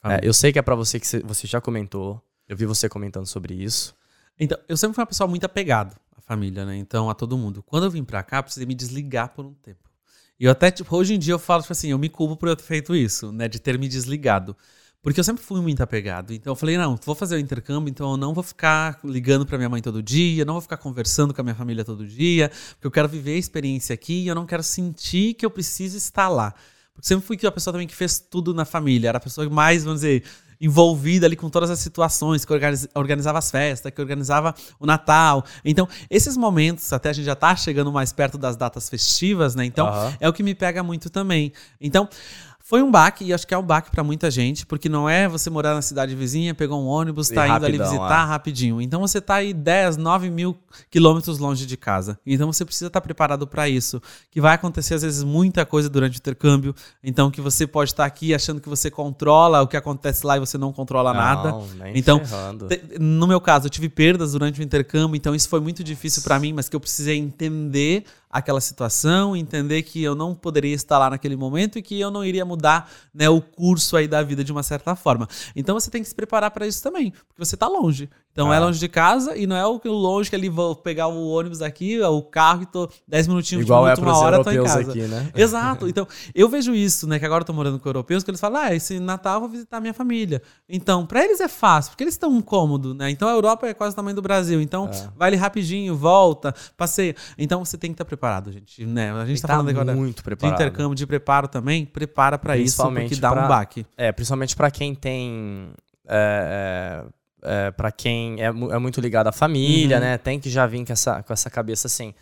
Família. É, eu sei que é pra você que você- já comentou. Eu vi você comentando sobre isso. Então, eu sempre fui uma pessoa muito apegado à família, né? Então, a todo mundo. Quando eu vim pra cá, precisei me desligar por um tempo. E eu até, tipo, hoje em dia eu falo, tipo assim, eu me culpo por eu ter feito isso, né? De ter me desligado. Porque eu sempre fui muito apegado. Então eu falei, não, vou fazer o intercâmbio, então eu não vou ficar ligando pra minha mãe todo dia, não vou ficar conversando com a minha família todo dia, porque eu quero viver a experiência aqui e eu não quero sentir que eu preciso estar lá. Porque sempre fui a pessoa também que fez tudo na família, era a pessoa mais, vamos dizer, envolvida ali com todas as situações, que organiz- organizava as festas, que organizava o Natal. Então, esses momentos, até a gente já tá chegando mais perto das datas festivas, né? Então, Aham. é o que me pega muito também. Então, foi um baque, e acho que é um baque pra muita gente, porque não é você morar na cidade vizinha, pegou um ônibus, E tá indo ali rapidão, visitar é. rapidinho. Então você tá aí 10, 9 mil quilômetros longe de casa. Então você precisa estar preparado pra isso. Que vai acontecer, às vezes, muita coisa durante o intercâmbio. Então que você pode estar aqui achando que você controla o que acontece lá e você não controla nada. Não, nem Então. Te- No meu caso, eu tive perdas durante o intercâmbio, então isso foi muito difícil pra mim, mas que eu precisei entender aquela situação, entender que eu não poderia estar lá naquele momento e que eu não iria mudar né, o curso aí da vida de uma certa forma. Então você tem que se preparar pra isso também, porque você tá longe. Então Ah. é longe de casa e não é o longe que ali vou pegar o ônibus aqui, o carro e tô 10 minutinhos, Igual é minutos, uma hora, tô em casa. aqui, né? Exato. Então, eu vejo isso, né? Que agora eu tô morando com europeus, que eles falam, ah, esse Natal eu vou visitar minha família. Então, pra eles é fácil, porque eles estão cômodos, né? Então, a Europa é quase o tamanho do Brasil. Então, É. vai ali rapidinho, volta, passeia. Então, você tem que estar preparado, gente, né? A gente Tem tá falando tá agora muito de preparado. intercâmbio, de preparo também. Prepara pra isso, porque dá pra- um baque. É, principalmente pra quem tem. É, é, é, para quem é, é muito ligado à família, Uhum. né? Tem que já vir com essa, com essa cabeça assim.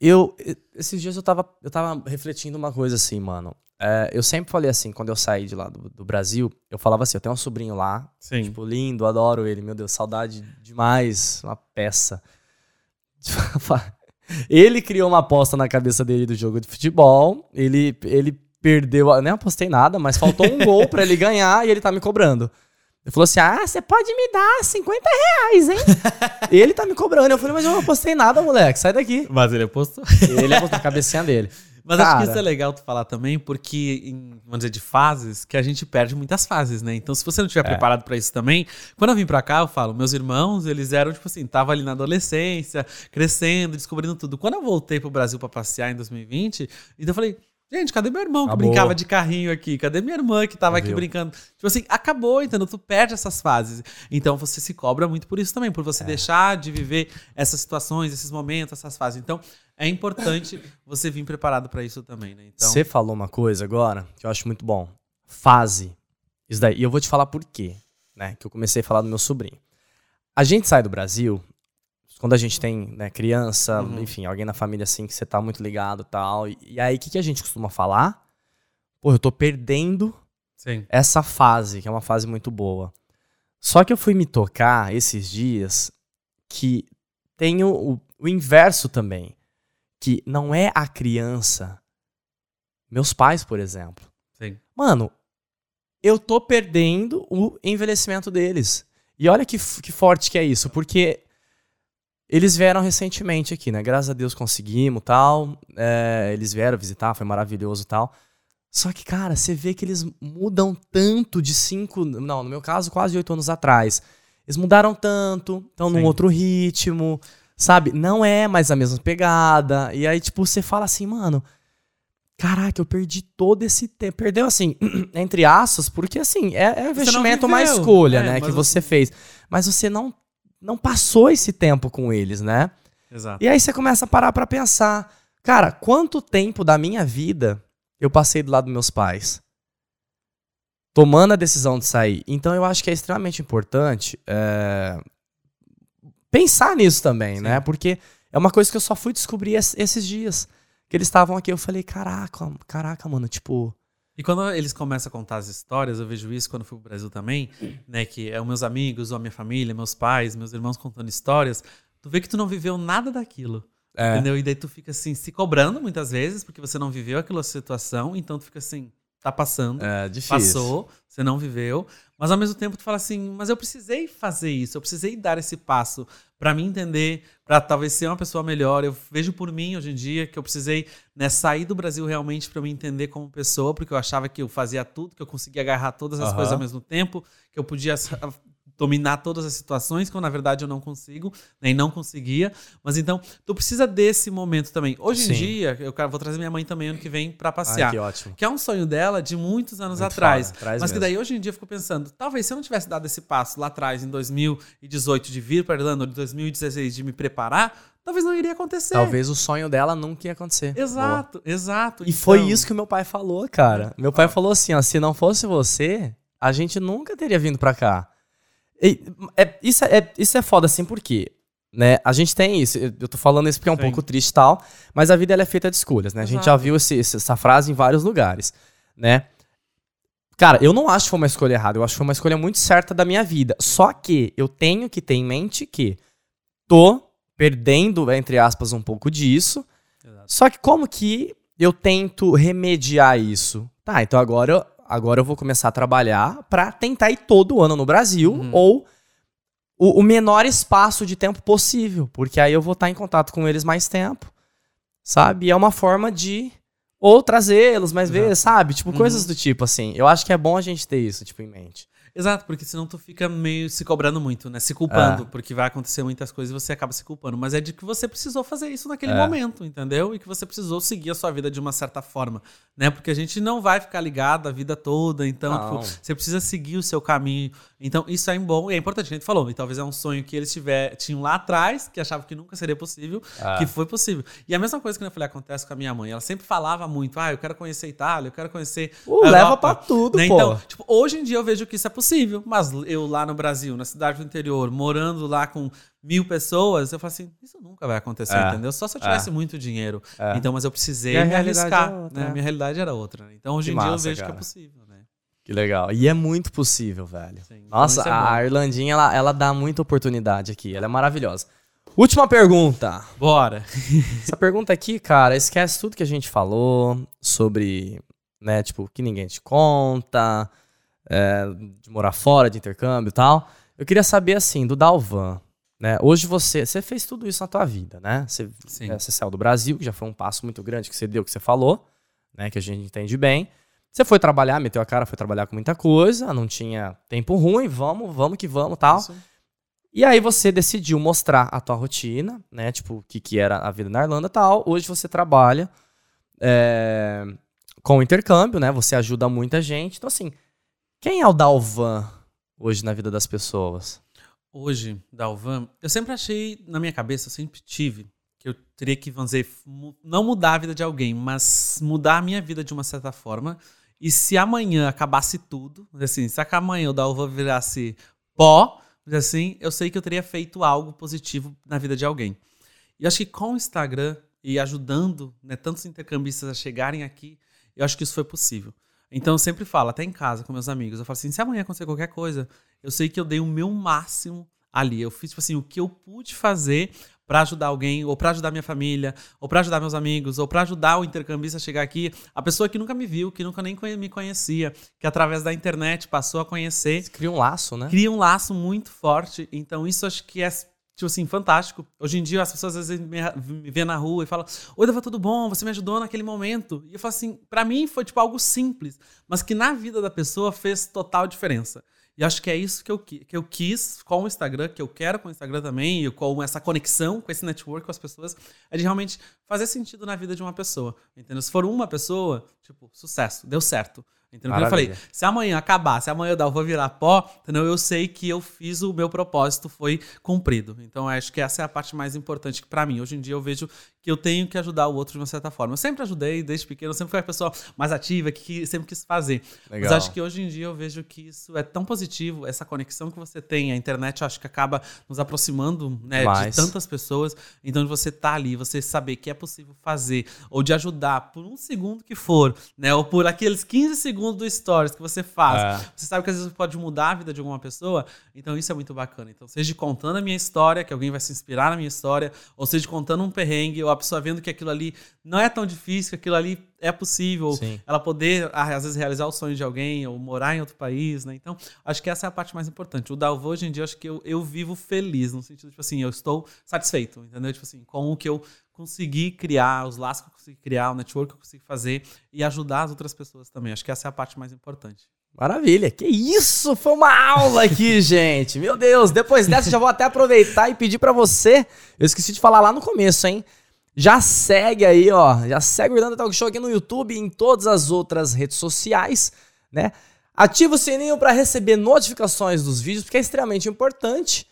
Eu. Esses dias eu tava, eu tava refletindo uma coisa assim, mano. É, eu sempre falei assim, quando eu saí de lá do, do Brasil, eu falava assim: eu tenho um sobrinho lá, Sim. tipo, lindo, adoro ele, meu Deus, saudade demais, uma peça. Ele criou uma aposta na cabeça dele do jogo de futebol. Ele, ele perdeu. Nem apostei nada, mas faltou um gol pra ele ganhar e ele tá me cobrando. Ele falou assim: Ah, você pode me dar 50 reais, hein? ele tá me cobrando. Eu falei, mas eu não apostei nada, moleque. Sai daqui. Mas ele apostou. Ele apostou a cabecinha dele. Mas acho que Cara. isso é legal tu falar também, porque, em, vamos dizer, de fases, que a gente perde muitas fases, né? Então, se você não estiver É. preparado pra isso também, quando eu vim pra cá, eu falo, meus irmãos, eles eram, tipo assim, tava ali na adolescência, crescendo, descobrindo tudo. Quando eu voltei pro Brasil pra passear em 2020, então eu falei, gente, cadê meu irmão que Acabou. brincava de carrinho aqui? Cadê minha irmã que tava aqui Viu? brincando? Tipo assim, acabou, entendeu? Tu perde essas fases. Então, você se cobra muito por isso também, por É. você deixar de viver essas situações, esses momentos, essas fases. Então, é importante você vir preparado pra isso também, né? Então, Você falou uma coisa agora que eu acho muito bom. Fase. Isso daí. E eu vou te falar por quê, né? Que eu comecei a falar do meu sobrinho. A gente sai do Brasil, quando a gente tem né, criança, Uhum. enfim, alguém na família assim que você tá muito ligado e tal. E, e aí, o que, que a gente costuma falar? Pô, eu tô perdendo sim. essa fase, que é uma fase muito boa. Só que eu fui me tocar esses dias que tem o, o inverso também. Que não é a criança. Meus pais, por exemplo. Sim. Mano, eu tô perdendo o envelhecimento deles. E olha que, que forte que é isso, porque eles vieram recentemente aqui, né? Graças a Deus conseguimos tal. É, eles vieram visitar, foi maravilhoso tal. Só que, cara, você vê que eles mudam tanto de cinco. Não, no meu caso, quase oito anos atrás. Eles mudaram tanto, estão num outro ritmo, sabe? Não é mais a mesma pegada. E aí, tipo, você fala assim, mano. Caraca, eu perdi todo esse tempo. Perdeu, assim, entre aspas, porque, assim, é, é investimento, uma escolha, é, né, que você fez. Mas você não, não passou esse tempo com eles, né? Exato. E aí você começa a parar pra pensar. Cara, quanto tempo da minha vida eu passei do lado dos meus pais? Tomando a decisão de sair. Então eu acho que é extremamente importante é, pensar nisso também, Sim. né? Porque é uma coisa que eu só fui descobrir esses dias que eles estavam aqui. Eu falei, caraca, caraca, mano, tipo. E quando eles começam a contar as histórias, eu vejo isso quando fui pro Brasil também, né? Que é os meus amigos, ou a minha família, meus pais, meus irmãos contando histórias. Tu vê que tu não viveu nada daquilo. É. Entendeu? E daí tu fica assim, se cobrando muitas vezes, porque você não viveu aquela situação, então tu fica assim, tá passando. É difícil. Passou, você não viveu. Mas ao mesmo tempo tu fala assim, mas eu precisei fazer isso, eu precisei dar esse passo para me entender, para talvez ser uma pessoa melhor. Eu vejo por mim hoje em dia que eu precisei né, sair do Brasil realmente para me entender como pessoa, porque eu achava que eu fazia tudo, que eu conseguia agarrar todas as uhum. coisas ao mesmo tempo, que eu podia dominar todas as situações, quando na verdade eu não consigo, nem né, não conseguia. Mas então, tu precisa desse momento também. Hoje Sim. em dia, eu vou trazer minha mãe também ano que vem para passear. Ai, que ótimo. Que é um sonho dela de muitos anos Muito atrás. mas mesmo. que daí hoje em dia eu fico pensando, talvez se eu não tivesse dado esse passo lá atrás, em 2018, de vir para Irlanda, ou em 2016, de me preparar, talvez não iria acontecer. Talvez o sonho dela nunca ia acontecer. Exato, Boa. exato. E então... foi isso que o meu pai falou, cara. Meu pai falou assim, ó, se não fosse você, a gente nunca teria vindo para cá. E, é, isso, é, isso é foda, assim, porque né? A gente tem isso. Eu tô falando isso porque é um Sim. pouco triste e tal, mas a vida ela é feita de escolhas, né? A gente já viu esse, essa frase em vários lugares, né? Cara, eu não acho que foi uma escolha errada, eu acho que foi uma escolha muito certa da minha vida. Só que eu tenho que ter em mente que tô perdendo, entre aspas, um pouco disso. Exato. Só que como que eu tento remediar isso? Tá, então agora eu, agora eu vou começar a trabalhar para tentar ir todo ano no Brasil uhum. ou o, o, menor espaço de tempo possível, porque aí eu vou estar em contato com eles mais tempo, sabe? E é uma forma de ou trazê-los mais vezes, sabe? Tipo, uhum. coisas do tipo assim. Eu acho que é bom a gente ter isso, tipo, em mente. Exato, porque senão tu fica meio se cobrando muito, né? Se culpando, é. porque vai acontecer muitas coisas e você acaba se culpando. Mas é de que você precisou fazer isso naquele é. momento, entendeu? E que você precisou seguir a sua vida de uma certa forma, né? Porque a gente não vai ficar ligado a vida toda, então tipo, você precisa seguir o seu caminho. Então isso é bom e é importante, a gente falou. E talvez é um sonho que eles tiver, tinham lá atrás, que achavam que nunca seria possível, é. que foi possível. E a mesma coisa que eu falei acontece com a minha mãe. Ela sempre falava muito, ah, eu quero conhecer Itália, eu quero conhecer. Uh, leva pra tudo, né? pô. Então, tipo, hoje em dia eu vejo que isso é possível, mas eu lá no Brasil, na cidade do interior, morando lá com mil pessoas, eu falo assim, isso nunca vai acontecer, é, entendeu? Só se eu tivesse é, muito dinheiro. É. Então, mas eu precisei me arriscar. né? Minha realidade era outra. Né? Então, hoje que em massa, dia eu vejo cara. que é possível? Que legal. E é muito possível, velho. Sim, então Nossa, então a Irlandinha, ela, ela dá muita oportunidade aqui. Ela é maravilhosa. Última pergunta. Bora. Essa pergunta aqui, cara, esquece tudo que a gente falou sobre, né, tipo, que ninguém te conta, é, de morar fora, de intercâmbio e tal. Eu queria saber, assim, do Dalvan, né? Hoje você, você fez tudo isso na tua vida, né? Você, é, você saiu do Brasil, que já foi um passo muito grande que você deu, que você falou, né? Que a gente entende bem. Você foi trabalhar, meteu a cara, foi trabalhar com muita coisa, não tinha tempo ruim, vamos, vamos que vamos, tal. Isso. E aí você decidiu mostrar a tua rotina, né? Tipo, o que, que era a vida na Irlanda tal. Hoje você trabalha é, com intercâmbio, né? Você ajuda muita gente. Então, assim, quem é o Dalvan hoje na vida das pessoas? Hoje, Dalvan, eu sempre achei, na minha cabeça, eu sempre tive que eu teria que, vamos dizer, não mudar a vida de alguém, mas mudar a minha vida de uma certa forma. E se amanhã acabasse tudo, assim, se amanhã o Dalvan virasse pó, assim, eu sei que eu teria feito algo positivo na vida de alguém. E acho que com o Instagram e ajudando né, tantos intercambistas a chegarem aqui, eu acho que isso foi possível. Então eu sempre falo, até em casa com meus amigos, eu falo assim, se amanhã acontecer qualquer coisa, eu sei que eu dei o meu máximo ali. Eu fiz, tipo assim, o que eu pude fazer para ajudar alguém, ou para ajudar minha família, ou para ajudar meus amigos, ou para ajudar o intercambista a chegar aqui, a pessoa que nunca me viu, que nunca nem me conhecia, que através da internet passou a conhecer. Você cria um laço, né? Cria um laço muito forte. Então, isso acho que é tipo assim, fantástico. Hoje em dia as pessoas às vezes me, me vêem na rua e falam: Oi, Dava, tudo bom? Você me ajudou naquele momento. E eu falo assim: para mim foi tipo algo simples, mas que na vida da pessoa fez total diferença. E acho que é isso que eu, que eu quis com o Instagram, que eu quero com o Instagram também, e com essa conexão com esse network com as pessoas, é de realmente fazer sentido na vida de uma pessoa. Entendeu? Se for uma pessoa, tipo, sucesso, deu certo. Entendeu? Eu falei, se amanhã acabar, se amanhã eu vou virar pó, entendeu? eu sei que eu fiz o meu propósito, foi cumprido. Então, acho que essa é a parte mais importante para mim. Hoje em dia eu vejo que eu tenho que ajudar o outro de uma certa forma. Eu sempre ajudei, desde pequeno, eu sempre fui a pessoa mais ativa, que sempre quis fazer. Legal. Mas acho que hoje em dia eu vejo que isso é tão positivo, essa conexão que você tem, a internet acho que acaba nos aproximando né, de tantas pessoas. Então, de você estar tá ali, você saber que é possível fazer, ou de ajudar por um segundo que for, né? Ou por aqueles 15 segundos segundo do Stories que você faz. É. Você sabe que às vezes pode mudar a vida de alguma pessoa. Então isso é muito bacana. Então, seja contando a minha história, que alguém vai se inspirar na minha história, ou seja contando um perrengue, ou a pessoa vendo que aquilo ali não é tão difícil, que aquilo ali é possível. Sim. Ela poder, às vezes, realizar o sonho de alguém, ou morar em outro país, né? Então, acho que essa é a parte mais importante. O Dalvo, hoje em dia, acho que eu, eu vivo feliz, no sentido, tipo assim, eu estou satisfeito, entendeu? Tipo assim, com o que eu conseguir criar, os laços que eu consegui criar, o network que eu consegui fazer e ajudar as outras pessoas também. Acho que essa é a parte mais importante. Maravilha, que isso, foi uma aula aqui, gente. Meu Deus, depois dessa já vou até aproveitar e pedir para você, eu esqueci de falar lá no começo, hein? Já segue aí, ó, já segue o Irlanda Talk Show aqui no YouTube e em todas as outras redes sociais, né? Ativa o sininho para receber notificações dos vídeos, porque é extremamente importante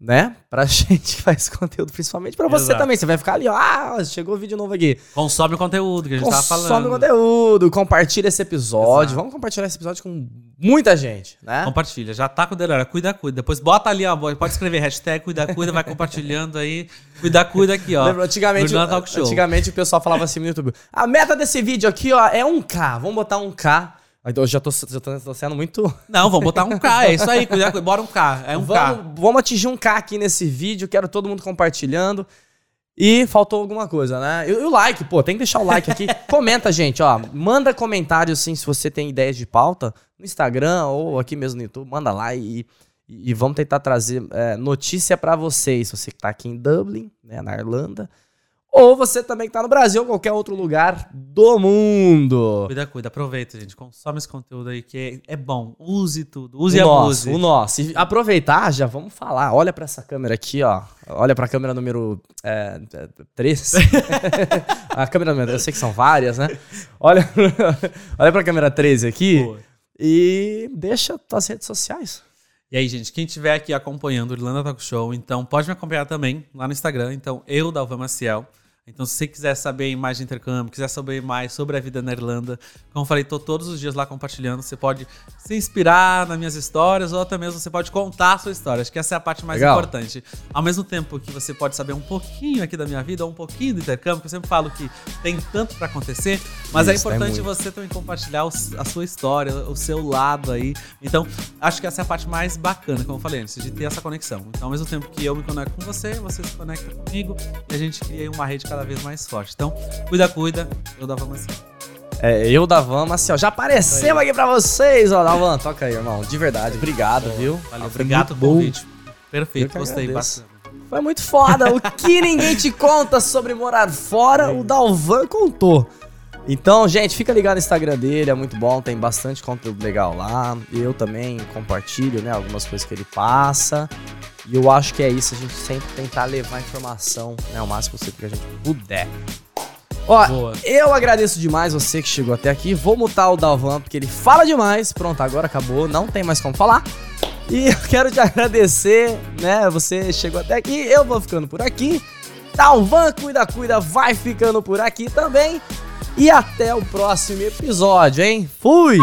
né? Pra gente que faz conteúdo, principalmente pra você Exato. também. Você vai ficar ali, ó, ah, chegou vídeo novo aqui. Consome o conteúdo que a gente Consome tava falando. Consome o conteúdo, compartilha esse episódio. Exato. Vamos compartilhar esse episódio com muita gente, né? Compartilha, já tá com o dedo, cuida, cuida. Depois bota ali, ó, pode escrever hashtag cuida, cuida, vai compartilhando aí. Cuida, cuida aqui, ó. Lembra, antigamente, antigamente o pessoal falava assim no YouTube, a meta desse vídeo aqui, ó, é 1K. Vamos botar 1K. Então, eu já tô, já tô, sendo muito. Não, vamos botar um K, é isso aí, bora um K, é um vamos, K. Vamos atingir um K aqui nesse vídeo, quero todo mundo compartilhando. E faltou alguma coisa, né? E, o like, pô, tem que deixar o like aqui. Comenta, gente, ó. Manda comentário, assim, se você tem ideias de pauta no Instagram ou aqui mesmo no YouTube. Manda lá e, e, e vamos tentar trazer é, notícia para vocês. Você que tá aqui em Dublin, né, na Irlanda ou você também que tá no Brasil ou qualquer outro lugar do mundo. Cuida, cuida, aproveita, gente. Consome esse conteúdo aí que é, é bom. Use tudo, use o e nosso, abuse. O nosso. E aproveitar, já vamos falar. Olha para essa câmera aqui, ó. Olha para a câmera número é, 3. a câmera número, eu sei que são várias, né? Olha, olha para a câmera 13 aqui Boa. e deixa tuas redes sociais. E aí, gente, quem estiver aqui acompanhando o Irlanda Talk Show, então pode me acompanhar também lá no Instagram. Então, eu, Dalva Maciel. Então, se você quiser saber mais de intercâmbio, quiser saber mais sobre a vida na Irlanda, como eu falei, estou todos os dias lá compartilhando. Você pode se inspirar nas minhas histórias ou até mesmo você pode contar a sua história. Acho que essa é a parte mais Legal. importante. Ao mesmo tempo que você pode saber um pouquinho aqui da minha vida, ou um pouquinho do intercâmbio, que eu sempre falo que tem tanto para acontecer, mas é Isso, é importante você também compartilhar a sua história, o seu lado aí. Então, acho que essa é a parte mais bacana, como eu falei antes, de ter essa conexão. Então, ao mesmo tempo que eu me conecto com você, você se conecta comigo e a gente cria uma rede cada cada vez mais forte. Então, cuida, cuida. Eu dava Maciel. É, eu da Van Maciel. Já apareceu aqui pra vocês, ó. Davan, toca aí, irmão. De verdade, obrigado, viu? Valeu, obrigado pelo convite. Perfeito, gostei bastante. Foi muito foda. O que ninguém te conta sobre morar fora, o Dalvan contou. Então, gente, fica ligado no Instagram dele, é muito bom, tem bastante conteúdo legal lá. Eu também compartilho, né, algumas coisas que ele passa. E eu acho que é isso, a gente sempre tentar levar informação, né, o máximo possível que a gente puder. Ó, Boa. eu agradeço demais você que chegou até aqui. Vou mutar o Dalvan, porque ele fala demais. Pronto, agora acabou, não tem mais como falar. E eu quero te agradecer, né? Você chegou até aqui, eu vou ficando por aqui. Dalvan Cuida Cuida vai ficando por aqui também. E até o próximo episódio, hein? Fui!